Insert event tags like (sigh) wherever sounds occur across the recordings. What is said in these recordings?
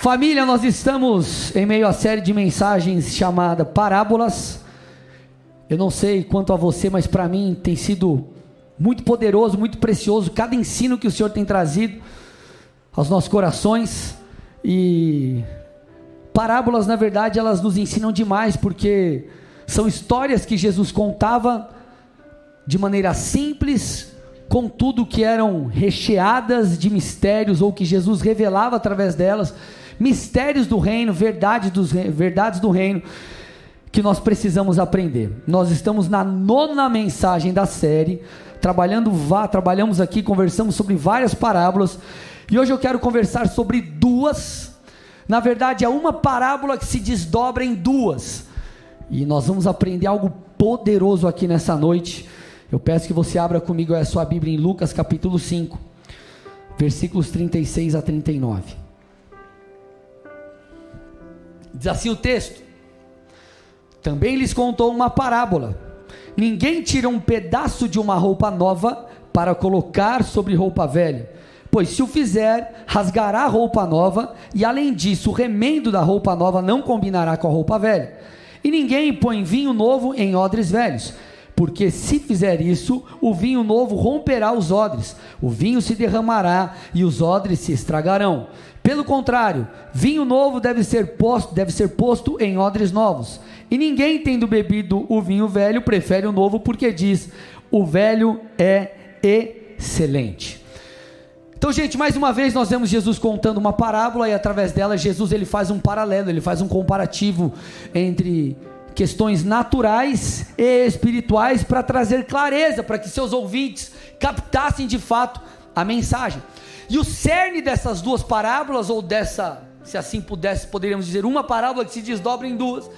Família, nós estamos em meio à série de mensagens chamada Parábolas. Eu não sei quanto a você, mas para mim tem sido muito poderoso, muito precioso cada ensino que o Senhor tem trazido aos nossos corações. E parábolas, na verdade, elas nos ensinam demais, porque são histórias que Jesus contava de maneira simples, contudo que eram recheadas de mistérios ou que Jesus revelava através delas mistérios do reino, verdade dos, verdades do reino que nós precisamos aprender. Nós estamos na nona mensagem da série, trabalhando vá, trabalhamos aqui, conversamos sobre várias parábolas, e hoje eu quero conversar sobre duas. Na verdade, é uma parábola que se desdobra em duas. E nós vamos aprender algo poderoso aqui nessa noite. Eu peço que você abra comigo a sua Bíblia em Lucas capítulo 5, versículos 36 a 39. Diz assim o texto: Também lhes contou uma parábola. Ninguém tira um pedaço de uma roupa nova para colocar sobre roupa velha, pois se o fizer, rasgará a roupa nova, e além disso, o remendo da roupa nova não combinará com a roupa velha. E ninguém põe vinho novo em odres velhos, porque se fizer isso, o vinho novo romperá os odres, o vinho se derramará e os odres se estragarão. Pelo contrário, vinho novo deve ser posto, deve ser posto em odres novos. E ninguém tendo bebido o vinho velho prefere o novo, porque diz: o velho é excelente. Então, gente, mais uma vez nós vemos Jesus contando uma parábola e através dela Jesus ele faz um paralelo, ele faz um comparativo entre questões naturais e espirituais para trazer clareza para que seus ouvintes captassem de fato a mensagem. E o cerne dessas duas parábolas, ou dessa, se assim pudesse, poderíamos dizer, uma parábola que se desdobra em duas.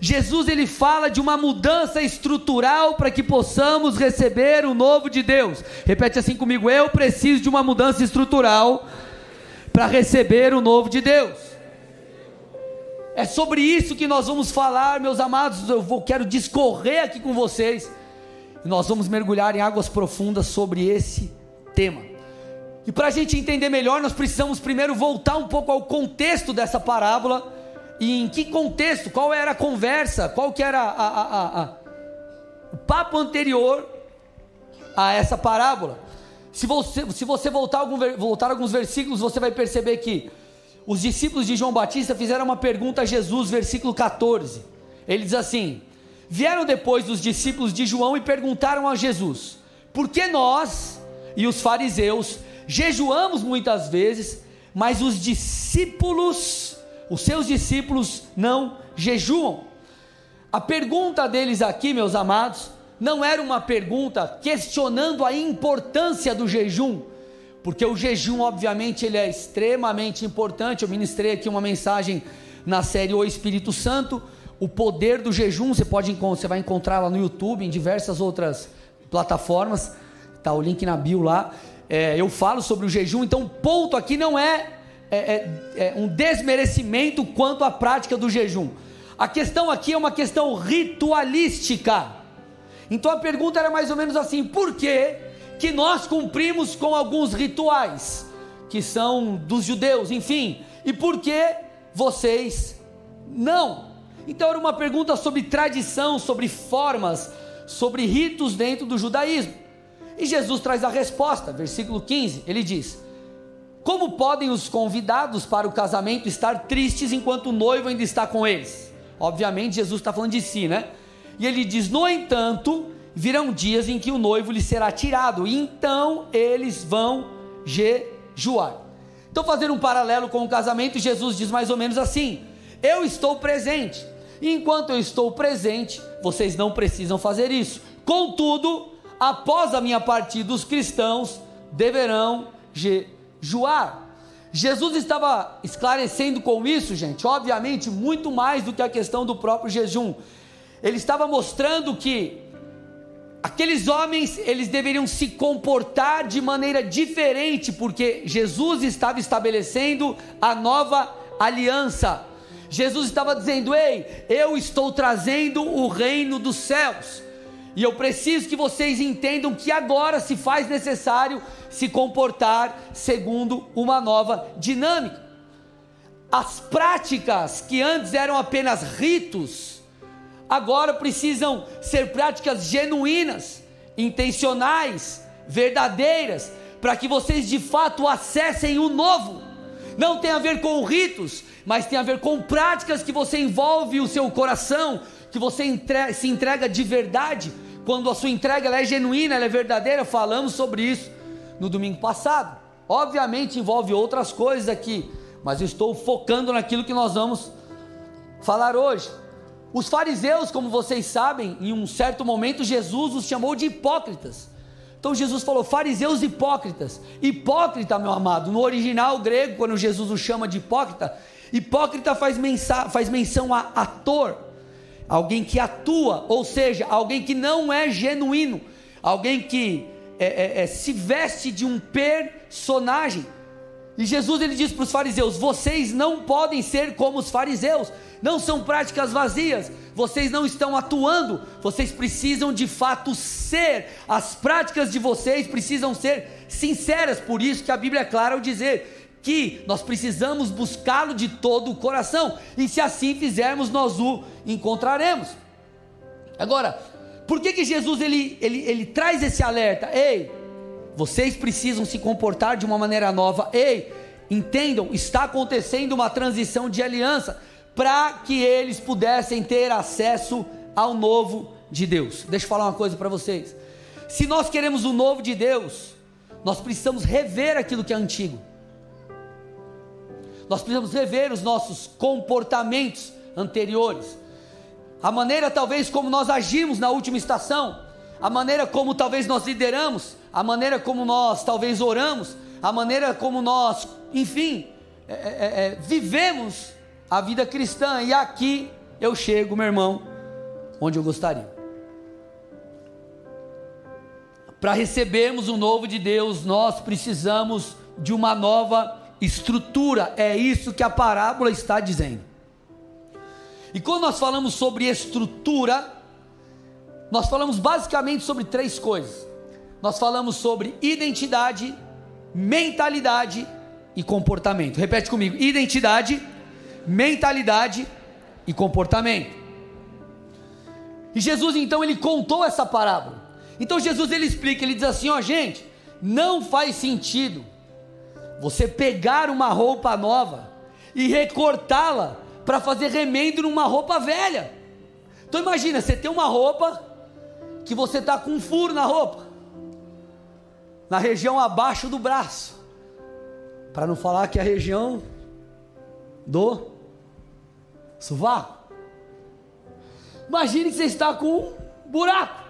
Jesus ele fala de uma mudança estrutural para que possamos receber o novo de Deus. Repete assim comigo: eu preciso de uma mudança estrutural para receber o novo de Deus. É sobre isso que nós vamos falar, meus amados. Eu vou, quero discorrer aqui com vocês. Nós vamos mergulhar em águas profundas sobre esse tema. E para a gente entender melhor, nós precisamos primeiro voltar um pouco ao contexto dessa parábola e em que contexto, qual era a conversa, qual que era a, a, a, o papo anterior a essa parábola. Se você, se você voltar, algum, voltar alguns versículos, você vai perceber que os discípulos de João Batista fizeram uma pergunta a Jesus, versículo 14. Ele diz assim: Vieram depois os discípulos de João e perguntaram a Jesus: Por que nós e os fariseus jejuamos muitas vezes, mas os discípulos, os seus discípulos, não jejuam. A pergunta deles aqui, meus amados, não era uma pergunta questionando a importância do jejum, porque o jejum, obviamente, ele é extremamente importante. Eu ministrei aqui uma mensagem na série O Espírito Santo, o poder do jejum. Você pode você vai encontrar lá no YouTube, em diversas outras plataformas. Tá o link na bio lá é, eu falo sobre o jejum, então o ponto aqui não é, é, é, é um desmerecimento quanto à prática do jejum. A questão aqui é uma questão ritualística. Então a pergunta era mais ou menos assim: por que, que nós cumprimos com alguns rituais que são dos judeus, enfim, e por que vocês não? Então era uma pergunta sobre tradição, sobre formas, sobre ritos dentro do judaísmo. E Jesus traz a resposta, versículo 15, ele diz: Como podem os convidados para o casamento estar tristes enquanto o noivo ainda está com eles? Obviamente, Jesus está falando de si, né? E ele diz: No entanto, virão dias em que o noivo lhe será tirado, então eles vão jejuar. Então, fazendo um paralelo com o casamento, Jesus diz mais ou menos assim: Eu estou presente, e enquanto eu estou presente, vocês não precisam fazer isso. Contudo, após a minha partida, os cristãos deverão jejuar. Jesus estava esclarecendo com isso, gente, obviamente, muito mais do que a questão do próprio jejum. Ele estava mostrando que aqueles homens, eles deveriam se comportar de maneira diferente, porque Jesus estava estabelecendo a nova aliança. Jesus estava dizendo: "Ei, eu estou trazendo o reino dos céus". E eu preciso que vocês entendam que agora se faz necessário se comportar segundo uma nova dinâmica. as práticas que antes eram apenas ritos, agora precisam ser práticas genuínas, intencionais, verdadeiras, para que vocês de fato acessem o novo. Não tem a ver com ritos, mas tem a ver com práticas que você envolve o seu coração, que você se entrega de verdade. Quando a sua entrega é genuína, é verdadeira, falamos sobre isso no domingo passado. Obviamente envolve outras coisas aqui, mas eu estou focando naquilo que nós vamos falar hoje. Os fariseus, como vocês sabem, em um certo momento Jesus os chamou de hipócritas. Então Jesus falou: fariseus hipócritas. Hipócrita, meu amado, no original grego, quando Jesus os chama de hipócrita, hipócrita faz, mensa, faz menção a ator, alguém que atua, ou seja, alguém que não é genuíno, alguém que é, é, é, se veste de um personagem. E Jesus ele diz para os fariseus: vocês não podem ser como os fariseus, não são práticas vazias, vocês não estão atuando, vocês precisam de fato ser, as práticas de vocês precisam ser sinceras, por isso que a Bíblia é clara ao dizer que nós precisamos buscá-lo de todo o coração, e se assim fizermos, nós o encontraremos. Agora, por que, que Jesus ele, ele, ele traz esse alerta? Ei, vocês precisam se comportar de uma maneira nova. Ei, entendam, está acontecendo uma transição de aliança para que eles pudessem ter acesso ao novo de Deus. Deixa eu falar uma coisa para vocês. Se nós queremos o novo de Deus, nós precisamos rever aquilo que é antigo. Nós precisamos rever os nossos comportamentos anteriores. A maneira talvez como nós agimos na última estação, a maneira como talvez nós lideramos, a maneira como nós talvez oramos, a maneira como nós, enfim, é, é, é, é, vivemos a vida cristã. E aqui eu chego, meu irmão, onde eu gostaria. Para recebermos o novo de Deus, nós precisamos de uma nova estrutura. É isso que a parábola está dizendo. E quando nós falamos sobre estrutura, nós falamos basicamente sobre três coisas. Nós falamos sobre identidade, mentalidade e comportamento. Repete comigo: identidade, mentalidade e comportamento. E Jesus então ele contou essa parábola. Então Jesus ele explica, ele diz assim, ó, gente, não faz sentido você pegar uma roupa nova e recortá-la para fazer remendo numa roupa velha. Então imagina, você tem uma roupa que você está com um furo na roupa, na região abaixo do braço, para não falar que é a região do sovaco. Imagine que você está com um buraco.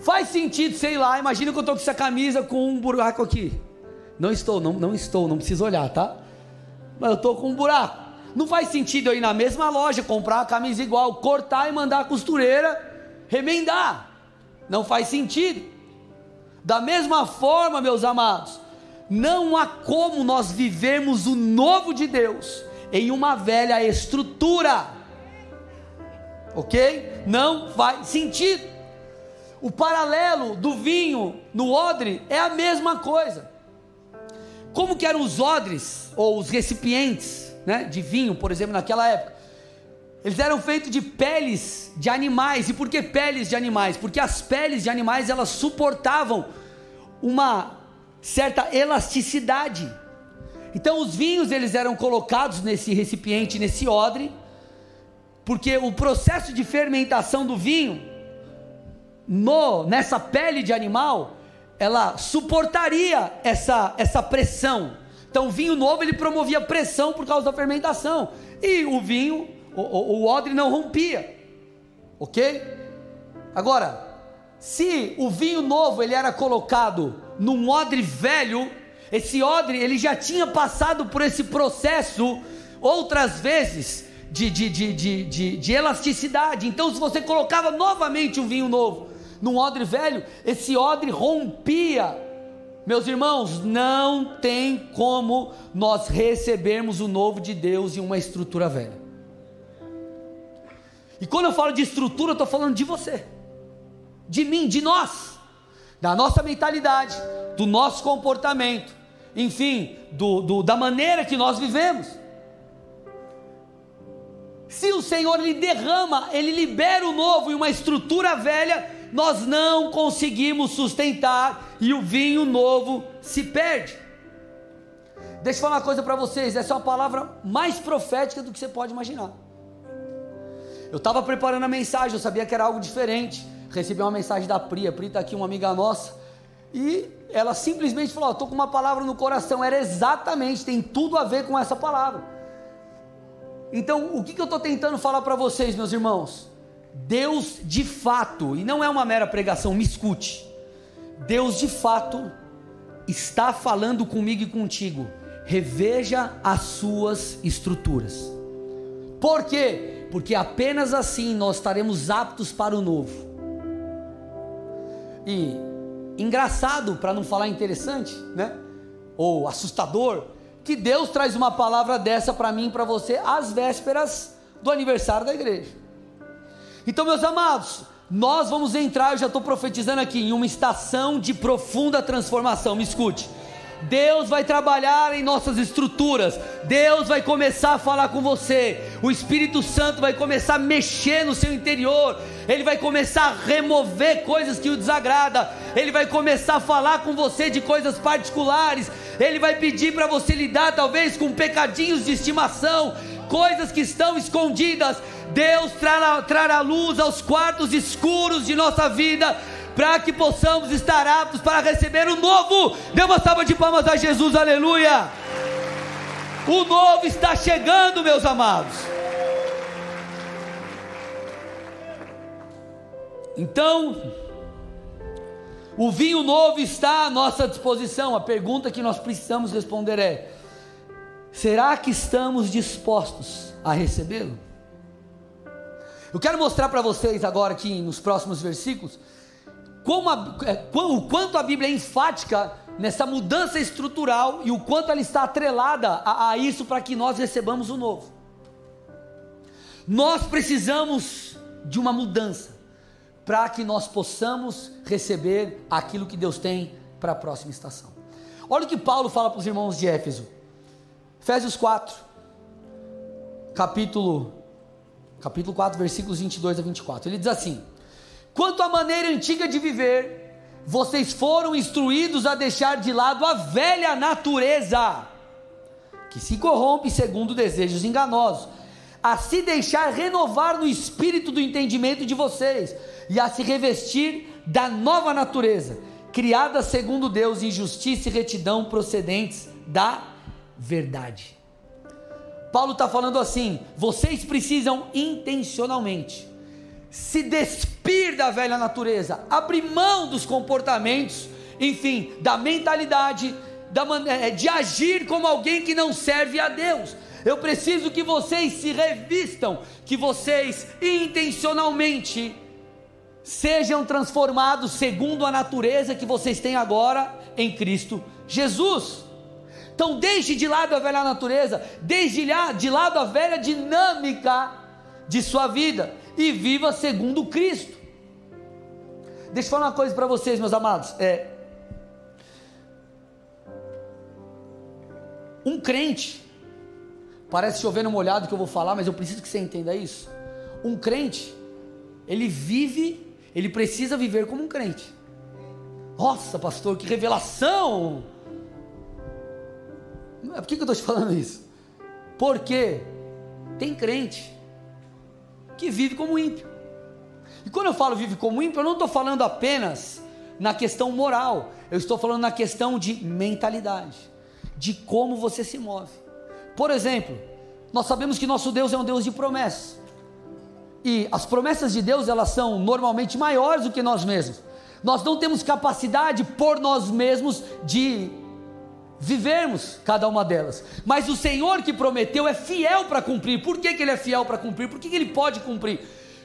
Faz sentido, sei lá, imagine que eu estou com essa camisa com um buraco aqui. Não estou, não, não estou, não preciso olhar, tá? Mas eu estou com um buraco. Não faz sentido eu ir na mesma loja, comprar uma camisa igual, cortar e mandar a costureira remendar. Não faz sentido. Da mesma forma, meus amados, não há como nós vivermos o novo de Deus em uma velha estrutura. Ok? Não faz sentido. O paralelo do vinho no odre é a mesma coisa. Como que eram os odres ou os recipientes, né, de vinho, por exemplo, naquela época? Eles eram feitos de peles de animais. E por que peles de animais? Porque as peles de animais elas suportavam uma certa elasticidade. Então os vinhos eles eram colocados nesse recipiente, nesse odre, porque o processo de fermentação do vinho no nessa pele de animal, ela suportaria essa essa pressão. Então o vinho novo ele promovia pressão por causa da fermentação. E o vinho o, o, o odre não rompia, ok? Agora, se o vinho novo ele era colocado num odre velho, esse odre ele já tinha passado por esse processo outras vezes de, de, de, de, de, de elasticidade. Então, se você colocava novamente um vinho novo num odre velho, esse odre rompia. Meus irmãos, não tem como nós recebermos o novo de Deus em uma estrutura velha. E quando eu falo de estrutura, eu estou falando de você, de mim, de nós, da nossa mentalidade, do nosso comportamento, enfim, do, do, da maneira que nós vivemos. Se o Senhor lhe derrama, ele libera o novo e uma estrutura velha, nós não conseguimos sustentar e o vinho novo se perde. Deixa eu falar uma coisa para vocês, essa é uma palavra mais profética do que você pode imaginar. Eu estava preparando a mensagem, eu sabia que era algo diferente. Recebi uma mensagem da Pri, a Pri está aqui, uma amiga nossa, e ela simplesmente falou: Estou com uma palavra no coração. Era exatamente, tem tudo a ver com essa palavra. Então, o que, que eu estou tentando falar para vocês, meus irmãos? Deus de fato, e não é uma mera pregação, me escute. Deus de fato está falando comigo e contigo. Reveja as suas estruturas. Por quê? Porque apenas assim nós estaremos aptos para o novo. E engraçado, para não falar interessante, né? Ou assustador, que Deus traz uma palavra dessa para mim e para você às vésperas do aniversário da igreja. Então, meus amados, nós vamos entrar, eu já estou profetizando aqui, em uma estação de profunda transformação. Me escute. Deus vai trabalhar em nossas estruturas, Deus vai começar a falar com você, o Espírito Santo vai começar a mexer no seu interior, ele vai começar a remover coisas que o desagrada, ele vai começar a falar com você de coisas particulares, ele vai pedir para você lidar talvez com pecadinhos de estimação, coisas que estão escondidas. Deus trará, trará luz aos quartos escuros de nossa vida para que possamos estar aptos para receber o novo. Dê uma salva de palmas a Jesus, aleluia. O novo está chegando, meus amados. Então, o vinho novo está à nossa disposição. A pergunta que nós precisamos responder é: será que estamos dispostos a recebê-lo? Eu quero mostrar para vocês agora aqui nos próximos versículos a, é, o quanto a Bíblia é enfática nessa mudança estrutural e o quanto ela está atrelada a, a isso para que nós recebamos o novo. Nós precisamos de uma mudança para que nós possamos receber aquilo que Deus tem para a próxima estação. Olha o que Paulo fala para os irmãos de Éfeso. Efésios 4, capítulo, capítulo 4, versículos 22 a 24. Ele diz assim: Quanto à maneira antiga de viver, vocês foram instruídos a deixar de lado a velha natureza, que se corrompe segundo desejos enganosos, a se deixar renovar no espírito do entendimento de vocês e a se revestir da nova natureza, criada segundo Deus em justiça e retidão procedentes da verdade. Paulo está falando assim: vocês precisam intencionalmente se despir da velha natureza, abrir mão dos comportamentos, enfim, da mentalidade, da é, de agir como alguém que não serve a Deus. Eu preciso que vocês se revistam, que vocês intencionalmente sejam transformados segundo a natureza que vocês têm agora em Cristo Jesus. Então, deixe de lado a velha natureza, deixe de lado a velha dinâmica de sua vida e viva segundo Cristo. Deixa eu falar uma coisa para vocês, meus amados. É, um crente, parece chover no molhado que eu vou falar, mas eu preciso que você entenda isso. Um crente, ele vive, ele precisa viver como um crente. Nossa, pastor, que revelação! Por que, que eu estou te falando isso? Porque tem crente que vive como ímpio. E quando eu falo vive como ímpio, eu não estou falando apenas na questão moral, eu estou falando na questão de mentalidade, de como você se move. Por exemplo, nós sabemos que nosso Deus é um Deus de promessas. E as promessas de Deus, elas são normalmente maiores do que nós mesmos. Nós não temos capacidade por nós mesmos de vivermos cada uma delas. Mas o Senhor que prometeu é fiel para cumprir. Por que, que Ele é fiel para cumprir? Por que, que Ele pode cumprir?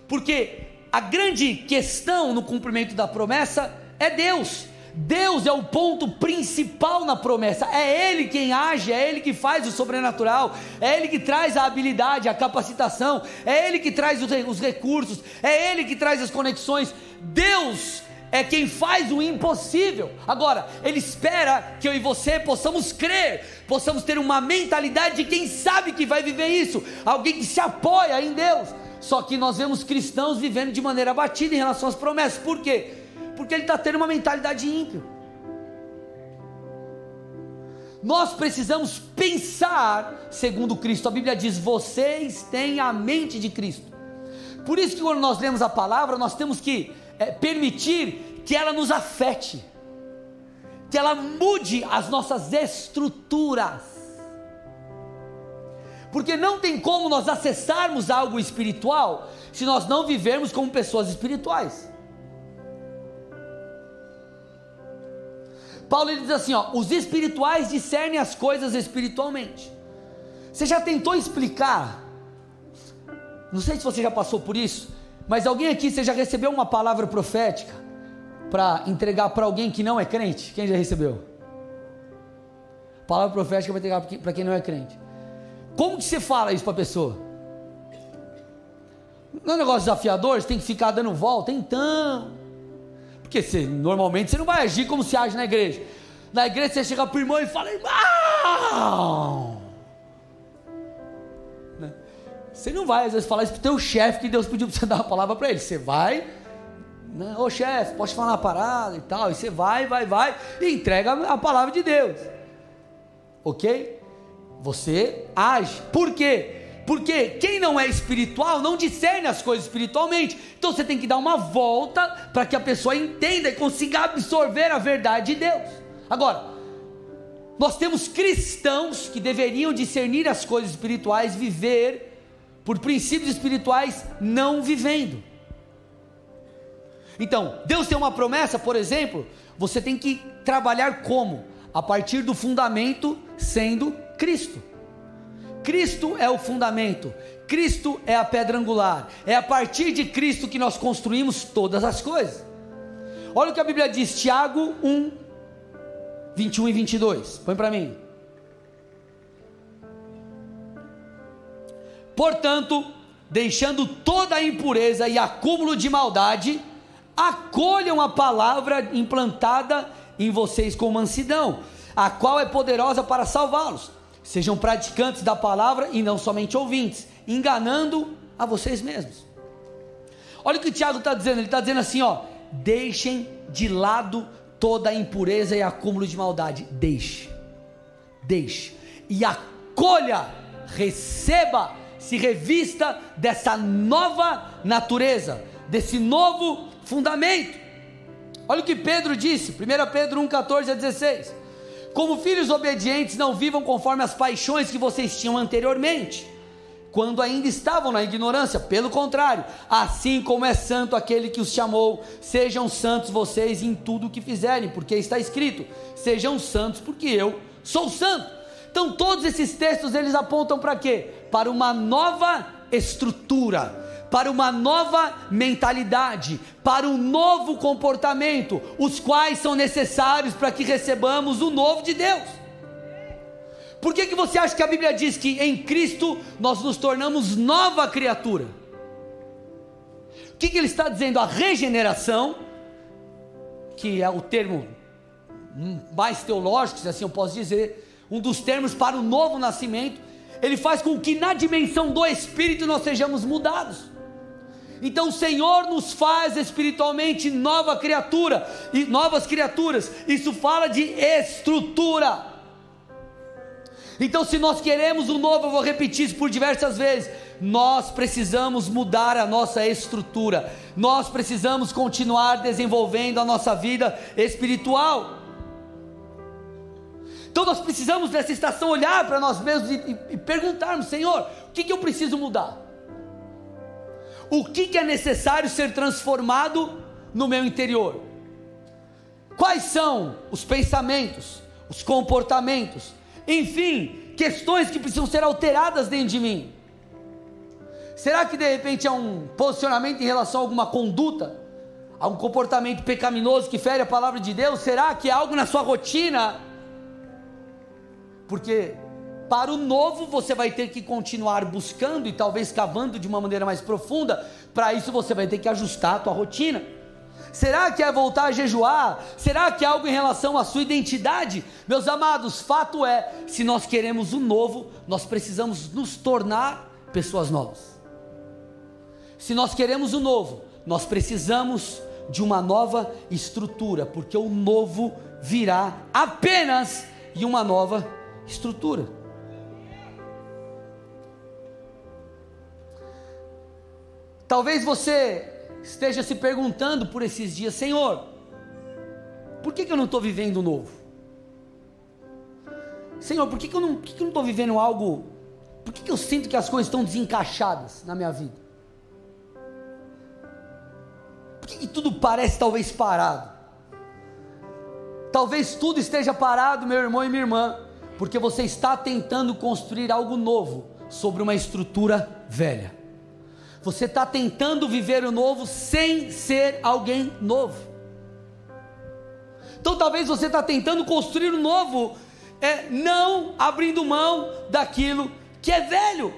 Porque a grande questão no cumprimento da promessa é Deus. Deus é o ponto principal na promessa, é Ele quem age, é Ele que faz o sobrenatural, é Ele que traz a habilidade, a capacitação, é Ele que traz os recursos, é Ele que traz as conexões. Deus é quem faz o impossível. Agora, Ele espera que eu e você possamos crer, possamos ter uma mentalidade de quem sabe que vai viver isso, alguém que se apoia em Deus. Só que nós vemos cristãos vivendo de maneira abatida em relação às promessas, por quê? Porque ele está tendo uma mentalidade ímpio. Nós precisamos pensar segundo Cristo. A Bíblia diz: vocês têm a mente de Cristo. Por isso que quando nós lemos a palavra, nós temos que é, permitir que ela nos afete, que ela mude as nossas estruturas. Porque não tem como nós acessarmos algo espiritual se nós não vivermos como pessoas espirituais. Paulo ele diz assim: ó, os espirituais discernem as coisas espiritualmente. Você já tentou explicar? Não sei se você já passou por isso, mas alguém aqui você já recebeu uma palavra profética para entregar para alguém que não é crente? Quem já recebeu? Palavra profética para entregar para quem não é crente. Como que você fala isso para a pessoa? Não é um negócio desafiador, você tem que ficar dando volta, então. Porque você, normalmente você não vai agir como se age na igreja. Na igreja você chega para o irmão e fala, irmão. Você não vai, às vezes, falar isso para o teu chefe que Deus pediu para você (laughs) dar uma palavra para ele. Você vai, né? ô chefe, posso falar uma parada e tal. E você vai, vai, vai e entrega a palavra de Deus. Ok? Você age. Por quê? Porque quem não é espiritual não discerne as coisas espiritualmente. Então você tem que dar uma volta para que a pessoa entenda e consiga absorver a verdade de Deus. Agora, nós temos cristãos que deveriam discernir as coisas espirituais, viver por princípios espirituais, não vivendo. Então, Deus tem uma promessa, por exemplo, você tem que trabalhar como? A partir do fundamento sendo Cristo. Cristo é o fundamento, Cristo é a pedra angular, é a partir de Cristo que nós construímos todas as coisas. Olha o que a Bíblia diz, Tiago 1, 21 e 22, põe para mim. Portanto, deixando toda a impureza e acúmulo de maldade, acolham a palavra implantada em vocês com mansidão, a qual é poderosa para salvá-los. Sejam praticantes da palavra e não somente ouvintes, enganando a vocês mesmos. Olha o que o Tiago está dizendo, ele está dizendo assim: ó, deixem de lado toda a impureza e acúmulo de maldade. Deixe, deixe, e acolha, receba, se revista dessa nova natureza, desse novo fundamento. Olha o que Pedro disse, 1 Pedro 1, 14 a 16. Como filhos obedientes, não vivam conforme as paixões que vocês tinham anteriormente, quando ainda estavam na ignorância. Pelo contrário, assim como é santo aquele que os chamou, sejam santos vocês em tudo o que fizerem, porque está escrito: sejam santos, porque eu sou santo. Então, todos esses textos eles apontam para quê? Para uma nova estrutura para uma nova mentalidade, para um novo comportamento, os quais são necessários para que recebamos o novo de Deus. Por que, que você acha que a Bíblia diz que em Cristo nós nos tornamos nova criatura? O que, que ele está dizendo? A regeneração, que é o termo mais teológico, se assim eu posso dizer, um dos termos para o novo nascimento, ele faz com que na dimensão do Espírito nós sejamos mudados. Então o Senhor nos faz espiritualmente nova criatura e novas criaturas. Isso fala de estrutura. Então, se nós queremos o novo, eu vou repetir isso por diversas vezes. Nós precisamos mudar a nossa estrutura. Nós precisamos continuar desenvolvendo a nossa vida espiritual. Então, nós precisamos nessa estação olhar para nós mesmos e, e, e perguntarmos: Senhor, o que, que eu preciso mudar? o que, que é necessário ser transformado no meu interior. Quais são os pensamentos, os comportamentos, enfim, questões que precisam ser alteradas dentro de mim. Será que de repente é um posicionamento em relação a alguma conduta, a um comportamento pecaminoso que fere a palavra de Deus? Será que é algo na sua rotina? Porque para o novo, você vai ter que continuar buscando e talvez cavando de uma maneira mais profunda. Para isso, você vai ter que ajustar a tua rotina. Será que é voltar a jejuar? Será que é algo em relação à sua identidade? Meus amados, fato é: se nós queremos o novo, nós precisamos nos tornar pessoas novas. Se nós queremos o novo, nós precisamos de uma nova estrutura, porque o novo virá apenas em uma nova estrutura. Talvez você esteja se perguntando por esses dias, Senhor, por que, que eu não estou vivendo novo? Senhor, por que, que eu não estou vivendo algo? Por que, que eu sinto que as coisas estão desencaixadas na minha vida? Por que, que tudo parece talvez parado? Talvez tudo esteja parado, meu irmão e minha irmã, porque você está tentando construir algo novo sobre uma estrutura velha. Você está tentando viver o novo sem ser alguém novo. Então talvez você está tentando construir o novo, é, não abrindo mão daquilo que é velho.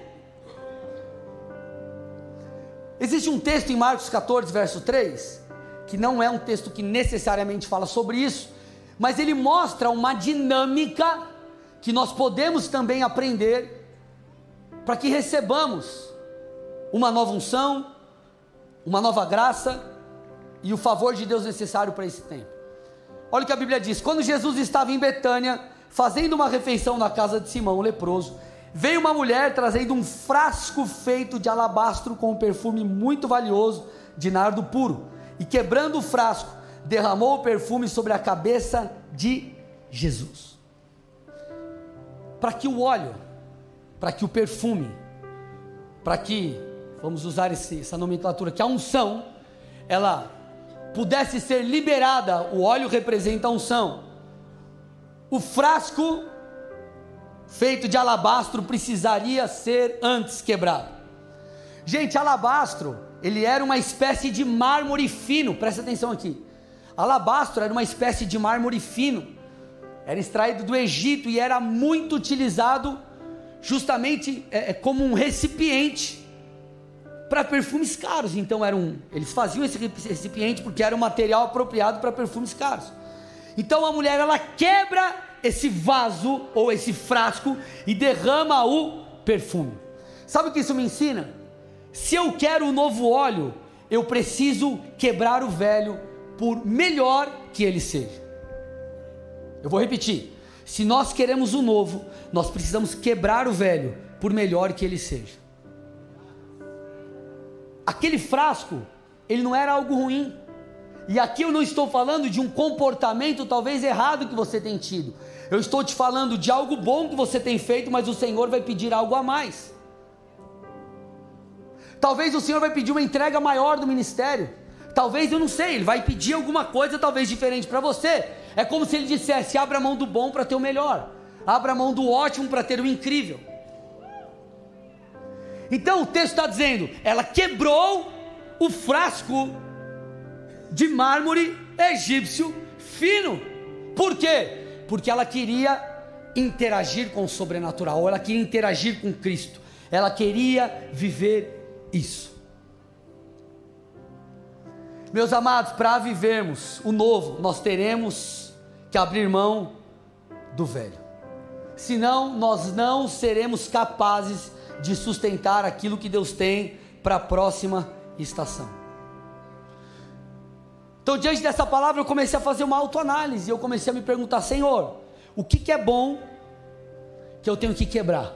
Existe um texto em Marcos 14, verso 3, que não é um texto que necessariamente fala sobre isso, mas ele mostra uma dinâmica que nós podemos também aprender para que recebamos uma nova unção, uma nova graça e o favor de Deus necessário para esse tempo. Olha o que a Bíblia diz: quando Jesus estava em Betânia, fazendo uma refeição na casa de Simão, o leproso, veio uma mulher trazendo um frasco feito de alabastro com um perfume muito valioso de nardo puro, e quebrando o frasco, derramou o perfume sobre a cabeça de Jesus. Para que o óleo, para que o perfume, para que vamos usar esse, essa nomenclatura, que a unção, ela pudesse ser liberada, o óleo representa a unção. O frasco feito de alabastro precisaria ser antes quebrado. Gente, alabastro, ele era uma espécie de mármore fino, presta atenção aqui. Alabastro era uma espécie de mármore fino, era extraído do Egito e era muito utilizado justamente é, é como um recipiente para perfumes caros. Então eram, eles faziam esse recipiente porque era um material apropriado para perfumes caros. Então a mulher ela quebra esse vaso ou esse frasco e derrama o perfume. Sabe o que isso me ensina? Se eu quero o novo óleo, eu preciso quebrar o velho por melhor que ele seja. Eu vou repetir. Se nós queremos o novo, nós precisamos quebrar o velho por melhor que ele seja aquele frasco, ele não era algo ruim. E aqui eu não estou falando de um comportamento talvez errado que você tem tido. Eu estou te falando de algo bom que você tem feito, mas o Senhor vai pedir algo a mais. Talvez o Senhor vai pedir uma entrega maior do ministério. Talvez, eu não sei, ele vai pedir alguma coisa talvez diferente para você. É como se ele dissesse: abra a mão do bom para ter o melhor, abra a mão do ótimo para ter o incrível. Então o texto está dizendo: ela quebrou o frasco de mármore egípcio fino. Por quê? Porque ela queria interagir com o sobrenatural, ela queria interagir com Cristo, ela queria viver isso. Meus amados, para vivermos o novo, nós teremos que abrir mão do velho. Senão, nós não seremos capazes de sustentar aquilo que Deus tem para a próxima estação. Então, diante dessa palavra, eu comecei a fazer uma autoanálise. Eu comecei a me perguntar: Senhor, o que, que é bom que eu tenho que quebrar?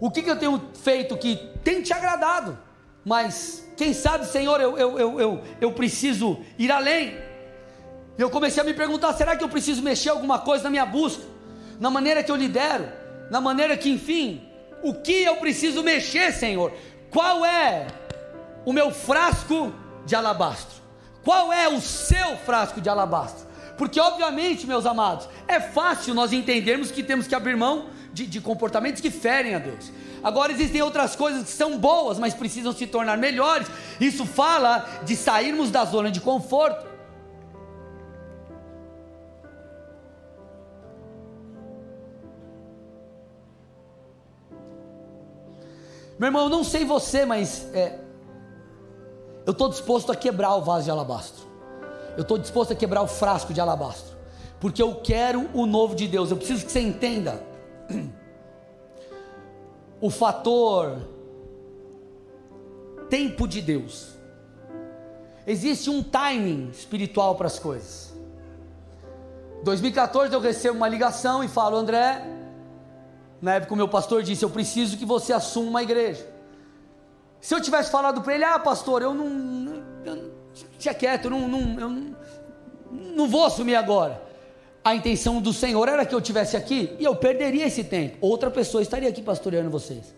O que, que eu tenho feito que tem te agradado? Mas, quem sabe, Senhor, eu, eu, eu, eu, eu preciso ir além. Eu comecei a me perguntar: será que eu preciso mexer alguma coisa na minha busca? Na maneira que eu lidero? Na maneira que, enfim, o que eu preciso mexer, Senhor? Qual é o meu frasco de alabastro? Qual é o seu frasco de alabastro? Porque, obviamente, meus amados, é fácil nós entendermos que temos que abrir mão de, de comportamentos que ferem a Deus. Agora existem outras coisas que são boas, mas precisam se tornar melhores. Isso fala de sairmos da zona de conforto. Meu irmão, eu não sei você, mas é, eu estou disposto a quebrar o vaso de alabastro. eu estou disposto a quebrar o frasco de alabastro, porque eu quero o novo de Deus. Eu preciso que você entenda (clears throat) o fator tempo de Deus. Existe um timing espiritual para as coisas. 2014 eu recebo uma ligação e falo, André, na época o meu pastor disse, eu preciso que você assuma uma igreja. Se eu tivesse falado para ele, ah pastor, eu não, eu, tinha quieto, eu não, não, eu não, não vou assumir agora. A intenção do Senhor era que eu tivesse aqui e eu perderia esse tempo. Outra pessoa estaria aqui pastoreando vocês.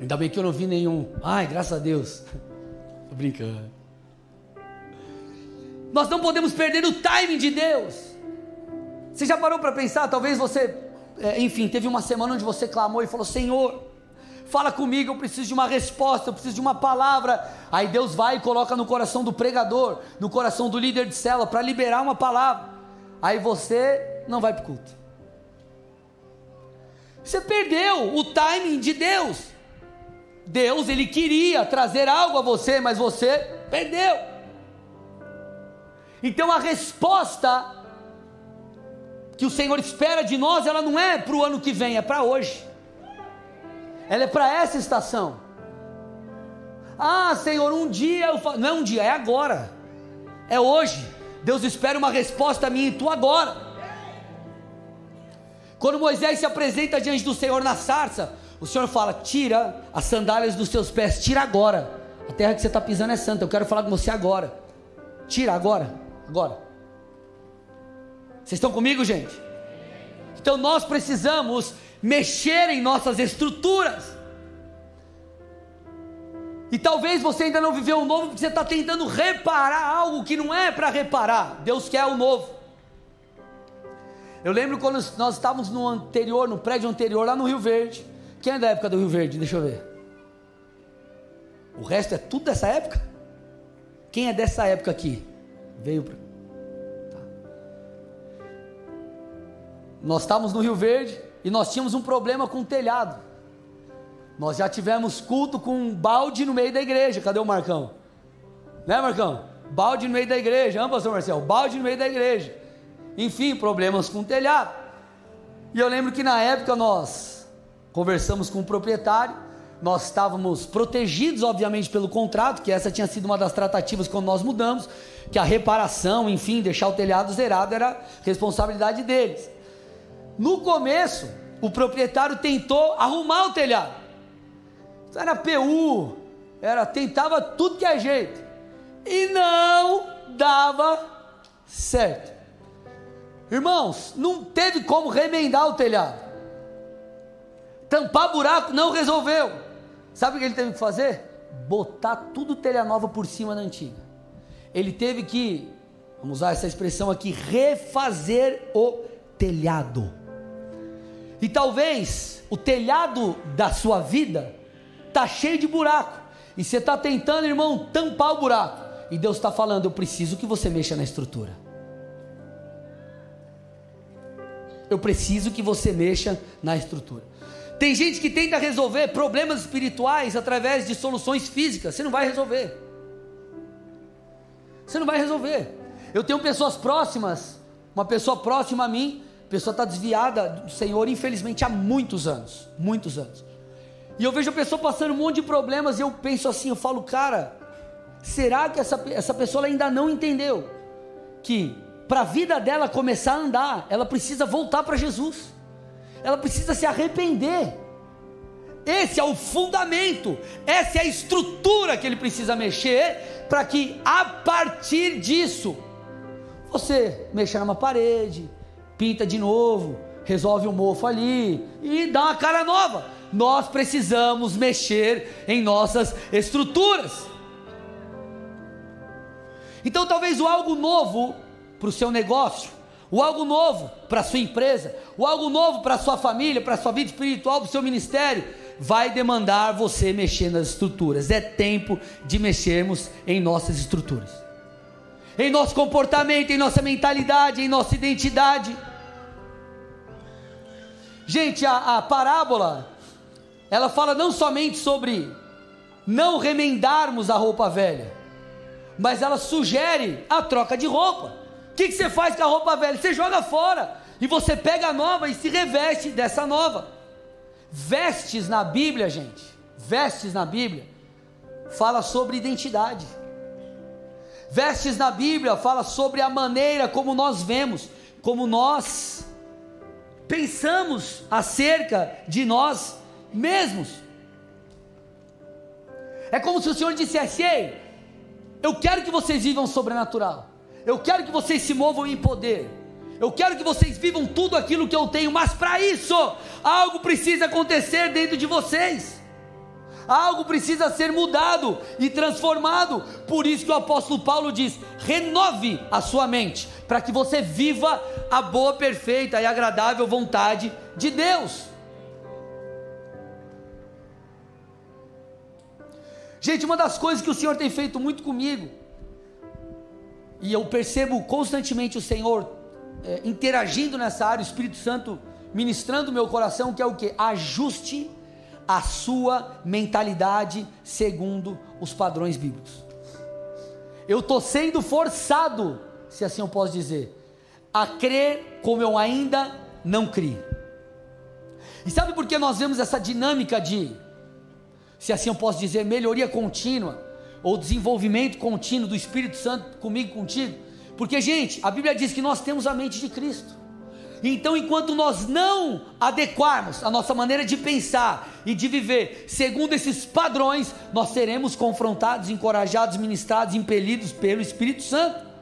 Ainda bem que eu não vi nenhum. Ai, graças a Deus. (laughs) Tô brincando. Nós não podemos perder o timing de Deus. Você já parou para pensar? Talvez você, é, enfim, teve uma semana onde você clamou e falou: Senhor, fala comigo, eu preciso de uma resposta, eu preciso de uma palavra. Aí Deus vai e coloca no coração do pregador, no coração do líder de célula, para liberar uma palavra. Aí você não vai para o culto. Você perdeu o timing de Deus. Deus, ele queria trazer algo a você, mas você perdeu. Então a resposta que o Senhor espera de nós, ela não é para o ano que vem, é para hoje. Ela é para essa estação. Ah, Senhor, um dia eu falo. Não é um dia, é agora. É hoje. Deus espera uma resposta minha e tu agora. Quando Moisés se apresenta diante do Senhor na sarça, o Senhor fala: tira as sandálias dos seus pés, tira agora. A terra que você está pisando é santa, eu quero falar com você agora. Tira agora, agora. Vocês estão comigo, gente? Então nós precisamos mexer em nossas estruturas. E talvez você ainda não viveu o novo porque você está tentando reparar algo que não é para reparar. Deus quer o novo. Eu lembro quando nós estávamos no anterior, no prédio anterior, lá no Rio Verde. Quem é da época do Rio Verde? Deixa eu ver. O resto é tudo dessa época? Quem é dessa época aqui? Veio para. Nós estávamos no Rio Verde e nós tínhamos um problema com o telhado. Nós já tivemos culto com um balde no meio da igreja. Cadê o Marcão? Né, Marcão? Balde no meio da igreja. Ah, pastor Marcelo? Balde no meio da igreja. Enfim, problemas com o telhado. E eu lembro que na época nós Conversamos com o proprietário, nós estávamos protegidos, obviamente, pelo contrato, que essa tinha sido uma das tratativas quando nós mudamos, que a reparação, enfim, deixar o telhado zerado era responsabilidade deles. No começo, o proprietário tentou arrumar o telhado. Era PU, era tentava tudo que é jeito. E não dava certo. Irmãos, não teve como remendar o telhado. Tampar buraco não resolveu. Sabe o que ele teve que fazer? Botar tudo telha nova por cima da antiga. Ele teve que, vamos usar essa expressão aqui, refazer o telhado. E talvez o telhado da sua vida tá cheio de buraco. E você está tentando, irmão, tampar o buraco. E Deus está falando: eu preciso que você mexa na estrutura. Eu preciso que você mexa na estrutura. Tem gente que tenta resolver problemas espirituais através de soluções físicas. Você não vai resolver. Você não vai resolver. Eu tenho pessoas próximas, uma pessoa próxima a mim, pessoa está desviada do Senhor, infelizmente, há muitos anos. Muitos anos. E eu vejo a pessoa passando um monte de problemas e eu penso assim, eu falo, cara, será que essa, essa pessoa ainda não entendeu que para a vida dela começar a andar, ela precisa voltar para Jesus? ela precisa se arrepender. Esse é o fundamento, essa é a estrutura que ele precisa mexer para que a partir disso você mexa numa parede, pinta de novo, resolve um mofo ali e dá uma cara nova. Nós precisamos mexer em nossas estruturas. Então, talvez o algo novo para o seu negócio o algo novo para a sua empresa, o algo novo para a sua família, para a sua vida espiritual, para o seu ministério, vai demandar você mexer nas estruturas. É tempo de mexermos em nossas estruturas, em nosso comportamento, em nossa mentalidade, em nossa identidade. Gente, a, a parábola, ela fala não somente sobre não remendarmos a roupa velha, mas ela sugere a troca de roupa. O que, que você faz com a roupa velha? Você joga fora e você pega a nova e se reveste dessa nova. Vestes na Bíblia, gente, vestes na Bíblia, fala sobre identidade. Vestes na Bíblia fala sobre a maneira como nós vemos, como nós pensamos acerca de nós mesmos. É como se o Senhor dissesse: Ei, eu quero que vocês vivam sobrenatural, eu quero que vocês se movam em poder, eu quero que vocês vivam tudo aquilo que eu tenho, mas para isso, algo precisa acontecer dentro de vocês. Algo precisa ser mudado e transformado. Por isso que o apóstolo Paulo diz: renove a sua mente, para que você viva a boa, perfeita e agradável vontade de Deus. Gente, uma das coisas que o Senhor tem feito muito comigo, e eu percebo constantemente o Senhor é, interagindo nessa área, o Espírito Santo ministrando meu coração, que é o que? Ajuste a sua mentalidade segundo os padrões bíblicos. Eu estou sendo forçado, se assim eu posso dizer, a crer como eu ainda não criei. E sabe por que nós vemos essa dinâmica de, se assim eu posso dizer, melhoria contínua, ou desenvolvimento contínuo do Espírito Santo comigo contigo? Porque, gente, a Bíblia diz que nós temos a mente de Cristo. Então, enquanto nós não adequarmos a nossa maneira de pensar e de viver segundo esses padrões, nós seremos confrontados, encorajados, ministrados, impelidos pelo Espírito Santo.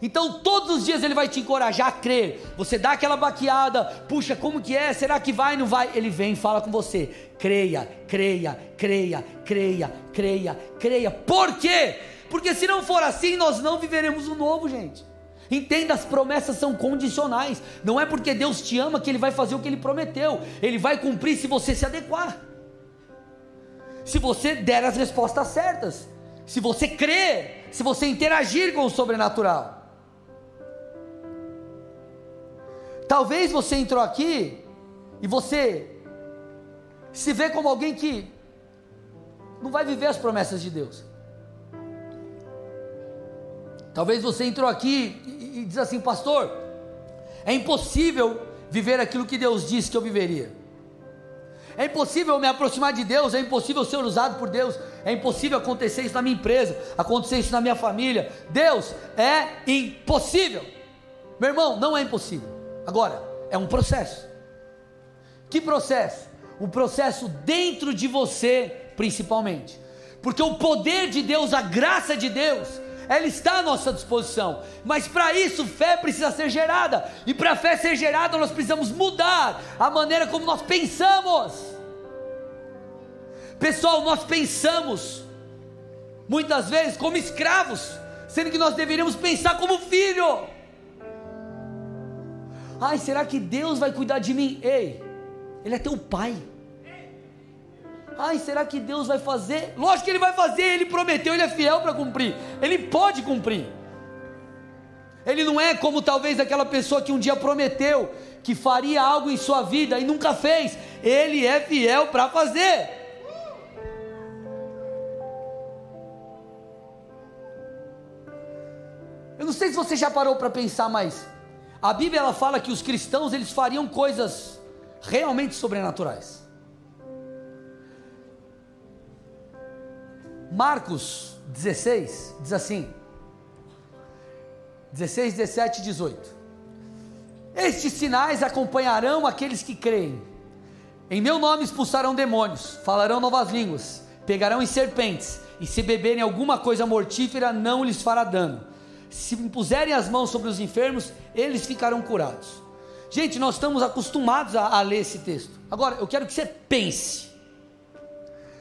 Então, todos os dias ele vai te encorajar a crer. Você dá aquela baqueada, puxa, como que é? Será que vai? Não vai? Ele vem e fala com você: creia, creia, creia, creia, creia, creia. Por quê? Porque se não for assim, nós não viveremos o novo, gente. Entenda, as promessas são condicionais. Não é porque Deus te ama que Ele vai fazer o que Ele prometeu. Ele vai cumprir se você se adequar. Se você der as respostas certas. Se você crer. Se você interagir com o sobrenatural. Talvez você entrou aqui e você se vê como alguém que não vai viver as promessas de Deus. Talvez você entrou aqui e, e diz assim, pastor, é impossível viver aquilo que Deus disse que eu viveria. É impossível me aproximar de Deus, é impossível ser usado por Deus, é impossível acontecer isso na minha empresa, acontecer isso na minha família. Deus é impossível. Meu irmão, não é impossível. Agora, é um processo. Que processo? Um processo dentro de você, principalmente. Porque o poder de Deus, a graça de Deus, ela está à nossa disposição. Mas para isso, fé precisa ser gerada. E para a fé ser gerada, nós precisamos mudar a maneira como nós pensamos. Pessoal, nós pensamos muitas vezes como escravos, sendo que nós deveríamos pensar como filho. Ai, será que Deus vai cuidar de mim? Ei, Ele é teu pai. Ai, será que Deus vai fazer? Lógico que Ele vai fazer, Ele prometeu, Ele é fiel para cumprir. Ele pode cumprir. Ele não é como talvez aquela pessoa que um dia prometeu que faria algo em sua vida e nunca fez. Ele é fiel para fazer. Eu não sei se você já parou para pensar, mas a Bíblia ela fala que os cristãos eles fariam coisas realmente sobrenaturais. Marcos 16 diz assim: 16, 17 e 18. Estes sinais acompanharão aqueles que creem. Em meu nome expulsarão demônios, falarão novas línguas, pegarão em serpentes, e se beberem alguma coisa mortífera, não lhes fará dano. Se impuserem as mãos sobre os enfermos, eles ficarão curados. Gente, nós estamos acostumados a, a ler esse texto. Agora, eu quero que você pense.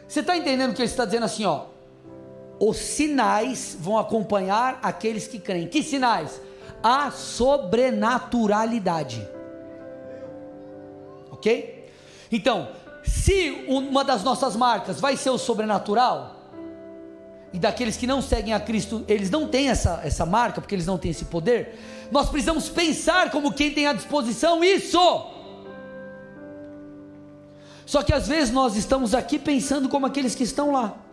Você está entendendo que ele está dizendo assim, ó? Os sinais vão acompanhar aqueles que creem. Que sinais? A sobrenaturalidade. Ok? Então, se uma das nossas marcas vai ser o sobrenatural, e daqueles que não seguem a Cristo, eles não têm essa, essa marca, porque eles não têm esse poder, nós precisamos pensar como quem tem à disposição isso. Só que às vezes nós estamos aqui pensando como aqueles que estão lá.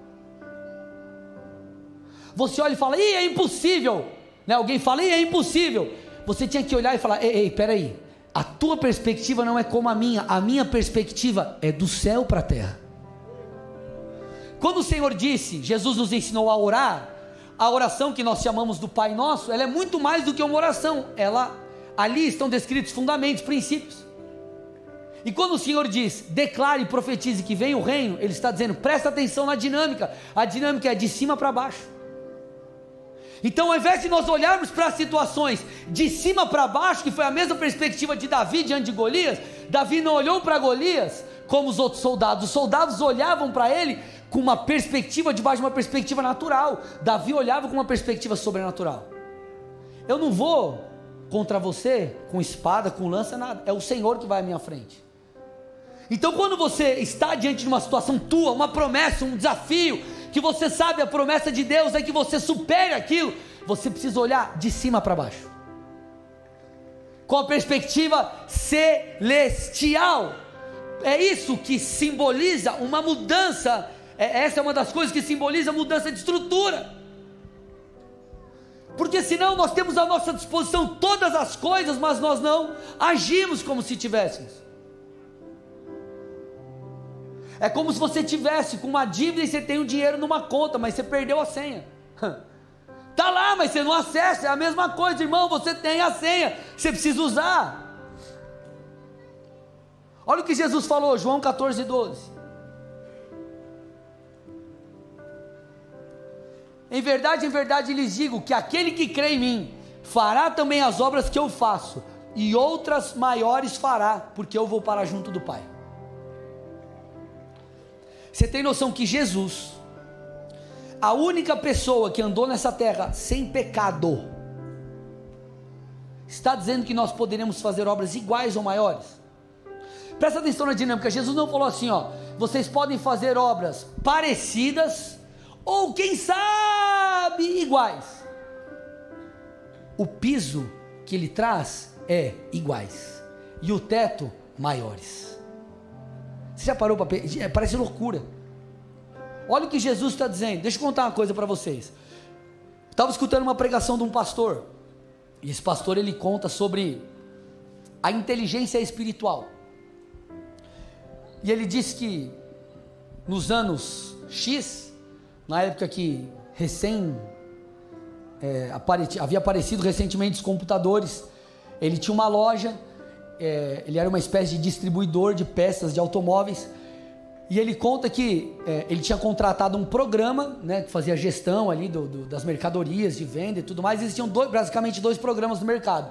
Você olha e fala, ih, é impossível. Né? Alguém fala, ih, é impossível. Você tinha que olhar e falar, ei, ei, peraí, a tua perspectiva não é como a minha, a minha perspectiva é do céu para a terra. Quando o Senhor disse, Jesus nos ensinou a orar, a oração que nós chamamos do Pai Nosso, ela é muito mais do que uma oração. Ela ali estão descritos fundamentos, princípios. E quando o Senhor diz, declare e profetize que vem o reino, Ele está dizendo, presta atenção na dinâmica. A dinâmica é de cima para baixo. Então, ao invés de nós olharmos para as situações de cima para baixo, que foi a mesma perspectiva de Davi diante de Golias, Davi não olhou para Golias como os outros soldados. Os soldados olhavam para ele com uma perspectiva debaixo de uma perspectiva natural. Davi olhava com uma perspectiva sobrenatural. Eu não vou contra você com espada, com lança, nada. É o Senhor que vai à minha frente. Então, quando você está diante de uma situação tua, uma promessa, um desafio, que você sabe a promessa de Deus é que você supere aquilo, você precisa olhar de cima para baixo, com a perspectiva celestial. É isso que simboliza uma mudança. É, essa é uma das coisas que simboliza a mudança de estrutura. Porque senão nós temos à nossa disposição todas as coisas, mas nós não agimos como se tivéssemos. É como se você tivesse com uma dívida e você tem o um dinheiro numa conta, mas você perdeu a senha. (laughs) Tá lá, mas você não acessa, é a mesma coisa, irmão, você tem a senha, você precisa usar. Olha o que Jesus falou, João 14, 12. Em verdade, em verdade lhes digo que aquele que crê em mim fará também as obras que eu faço, e outras maiores fará, porque eu vou para junto do Pai. Você tem noção que Jesus, a única pessoa que andou nessa terra sem pecado, está dizendo que nós poderemos fazer obras iguais ou maiores? Presta atenção na dinâmica. Jesus não falou assim, ó, vocês podem fazer obras parecidas ou quem sabe iguais. O piso que ele traz é iguais e o teto maiores. Você já parou para pensar? Parece loucura. Olha o que Jesus está dizendo. Deixa eu contar uma coisa para vocês. Estava escutando uma pregação de um pastor. E esse pastor ele conta sobre a inteligência espiritual. E ele disse que nos anos X, na época que recém é, havia aparecido recentemente os computadores, ele tinha uma loja é, ele era uma espécie de distribuidor de peças de automóveis. E ele conta que é, ele tinha contratado um programa, né, que fazia gestão ali do, do, das mercadorias, de venda e tudo mais. Existiam dois, basicamente dois programas no mercado.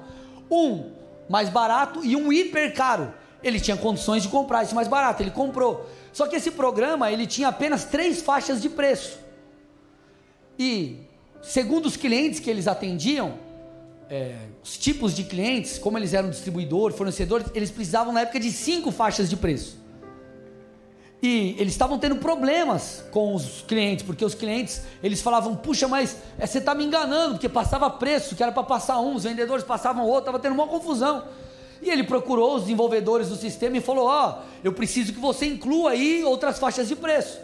Um mais barato e um hiper caro. Ele tinha condições de comprar esse mais barato, ele comprou. Só que esse programa ele tinha apenas três faixas de preço. E segundo os clientes que eles atendiam, é, os tipos de clientes, como eles eram distribuidores, fornecedores, eles precisavam na época de cinco faixas de preço. E eles estavam tendo problemas com os clientes, porque os clientes eles falavam: puxa, mas é, você está me enganando, porque passava preço, que era para passar um, os vendedores passavam outro, estava tendo uma confusão. E ele procurou os desenvolvedores do sistema e falou: Ó, oh, eu preciso que você inclua aí outras faixas de preço.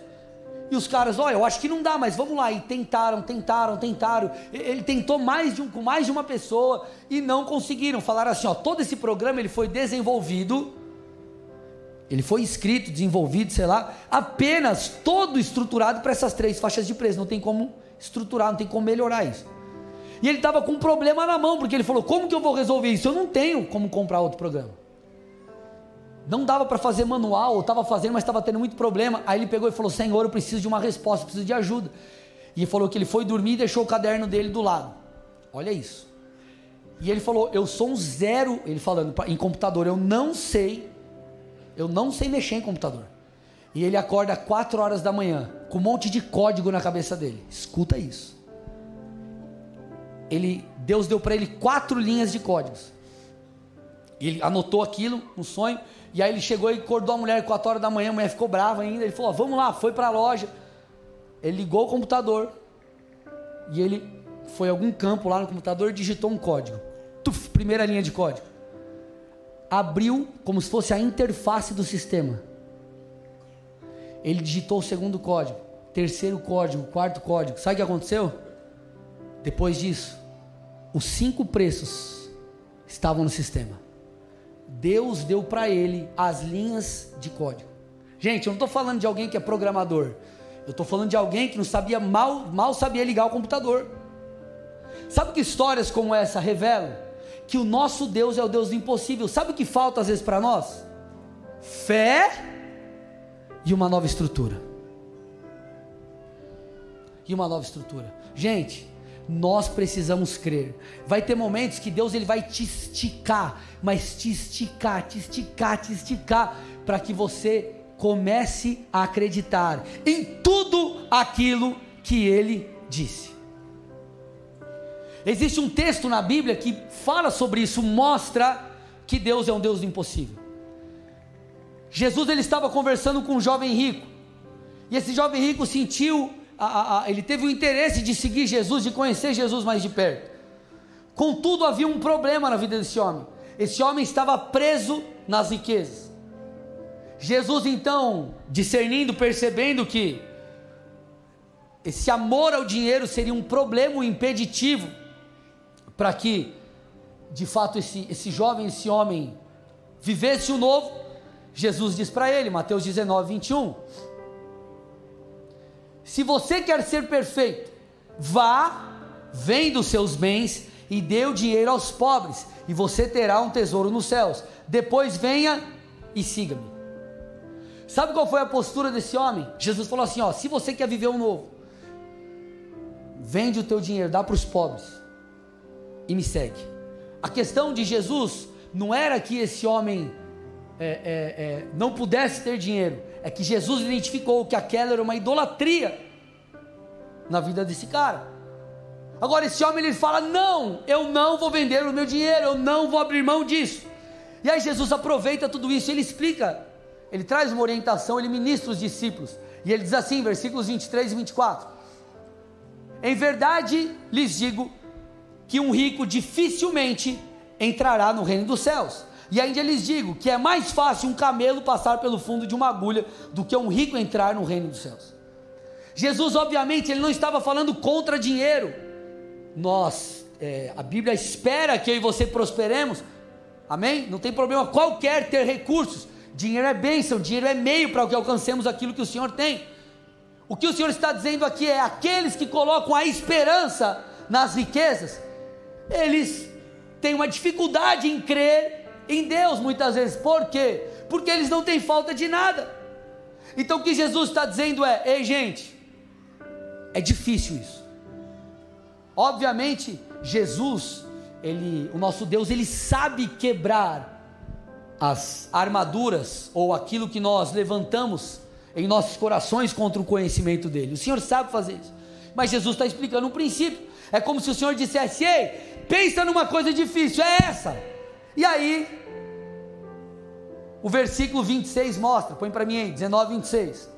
E os caras, olha, eu acho que não dá, mas vamos lá. E tentaram, tentaram, tentaram. Ele tentou mais de um, com mais de uma pessoa e não conseguiram. Falaram assim, ó, todo esse programa ele foi desenvolvido, ele foi escrito, desenvolvido, sei lá, apenas todo estruturado para essas três faixas de preço. Não tem como estruturar, não tem como melhorar isso. E ele estava com um problema na mão, porque ele falou: como que eu vou resolver isso? Eu não tenho como comprar outro programa não dava para fazer manual, estava fazendo, mas estava tendo muito problema. Aí ele pegou e falou: Senhor, eu preciso de uma resposta, preciso de ajuda. E falou que ele foi dormir e deixou o caderno dele do lado. Olha isso. E ele falou: Eu sou um zero, ele falando em computador, eu não sei, eu não sei mexer em computador. E ele acorda às 4 horas da manhã, com um monte de código na cabeça dele. Escuta isso. Ele, Deus deu para ele quatro linhas de códigos. E ele anotou aquilo, um sonho. E aí ele chegou e acordou a mulher 4 horas da manhã, a mulher ficou brava ainda. Ele falou: Vamos lá, foi para a loja. Ele ligou o computador e ele foi a algum campo lá no computador e digitou um código. Tuf, primeira linha de código. Abriu como se fosse a interface do sistema. Ele digitou o segundo código, terceiro código, quarto código. Sabe o que aconteceu? Depois disso, os cinco preços estavam no sistema. Deus deu para ele as linhas de código. Gente, eu não estou falando de alguém que é programador. Eu estou falando de alguém que não sabia mal, mal sabia ligar o computador. Sabe que histórias como essa revelam que o nosso Deus é o Deus do impossível. Sabe o que falta às vezes para nós? Fé e uma nova estrutura. E uma nova estrutura. Gente, nós precisamos crer. Vai ter momentos que Deus ele vai te esticar, mas te esticar, te esticar, te esticar, para que você comece a acreditar em tudo aquilo que ele disse. Existe um texto na Bíblia que fala sobre isso, mostra que Deus é um Deus do impossível. Jesus ele estava conversando com um jovem rico, e esse jovem rico sentiu, a, a, ele teve o interesse de seguir Jesus, de conhecer Jesus mais de perto. Contudo, havia um problema na vida desse homem. Esse homem estava preso nas riquezas. Jesus então, discernindo, percebendo que esse amor ao dinheiro seria um problema, um impeditivo, para que, de fato, esse, esse jovem, esse homem, vivesse o novo, Jesus diz para ele, Mateus 19, 21, se você quer ser perfeito, vá, venda os seus bens e dê o dinheiro aos pobres, e você terá um tesouro nos céus. Depois venha e siga-me. Sabe qual foi a postura desse homem? Jesus falou assim: ó, se você quer viver um novo, vende o teu dinheiro, dá para os pobres e me segue. A questão de Jesus não era que esse homem é, é, é, não pudesse ter dinheiro, é que Jesus identificou que aquela era uma idolatria na vida desse cara. Agora esse homem ele fala: não, eu não vou vender o meu dinheiro, eu não vou abrir mão disso. E aí Jesus aproveita tudo isso, ele explica ele traz uma orientação, ele ministra os discípulos. E ele diz assim, versículos 23 e 24: Em verdade lhes digo que um rico dificilmente entrará no reino dos céus. E ainda lhes digo que é mais fácil um camelo passar pelo fundo de uma agulha do que um rico entrar no reino dos céus. Jesus, obviamente, ele não estava falando contra dinheiro. Nós, é, a Bíblia espera que eu e você prosperemos. Amém? Não tem problema qualquer ter recursos. Dinheiro é bênção, dinheiro é meio para que alcancemos aquilo que o Senhor tem. O que o Senhor está dizendo aqui é: aqueles que colocam a esperança nas riquezas, eles têm uma dificuldade em crer em Deus muitas vezes. Por quê? Porque eles não têm falta de nada. Então o que Jesus está dizendo é: ei, gente, é difícil isso. Obviamente, Jesus, ele, o nosso Deus, ele sabe quebrar as armaduras ou aquilo que nós levantamos em nossos corações contra o conhecimento dele. O Senhor sabe fazer isso. Mas Jesus está explicando um princípio. É como se o Senhor dissesse: Ei, pensa numa coisa difícil, é essa. E aí, o versículo 26 mostra, põe para mim aí, 19, 26.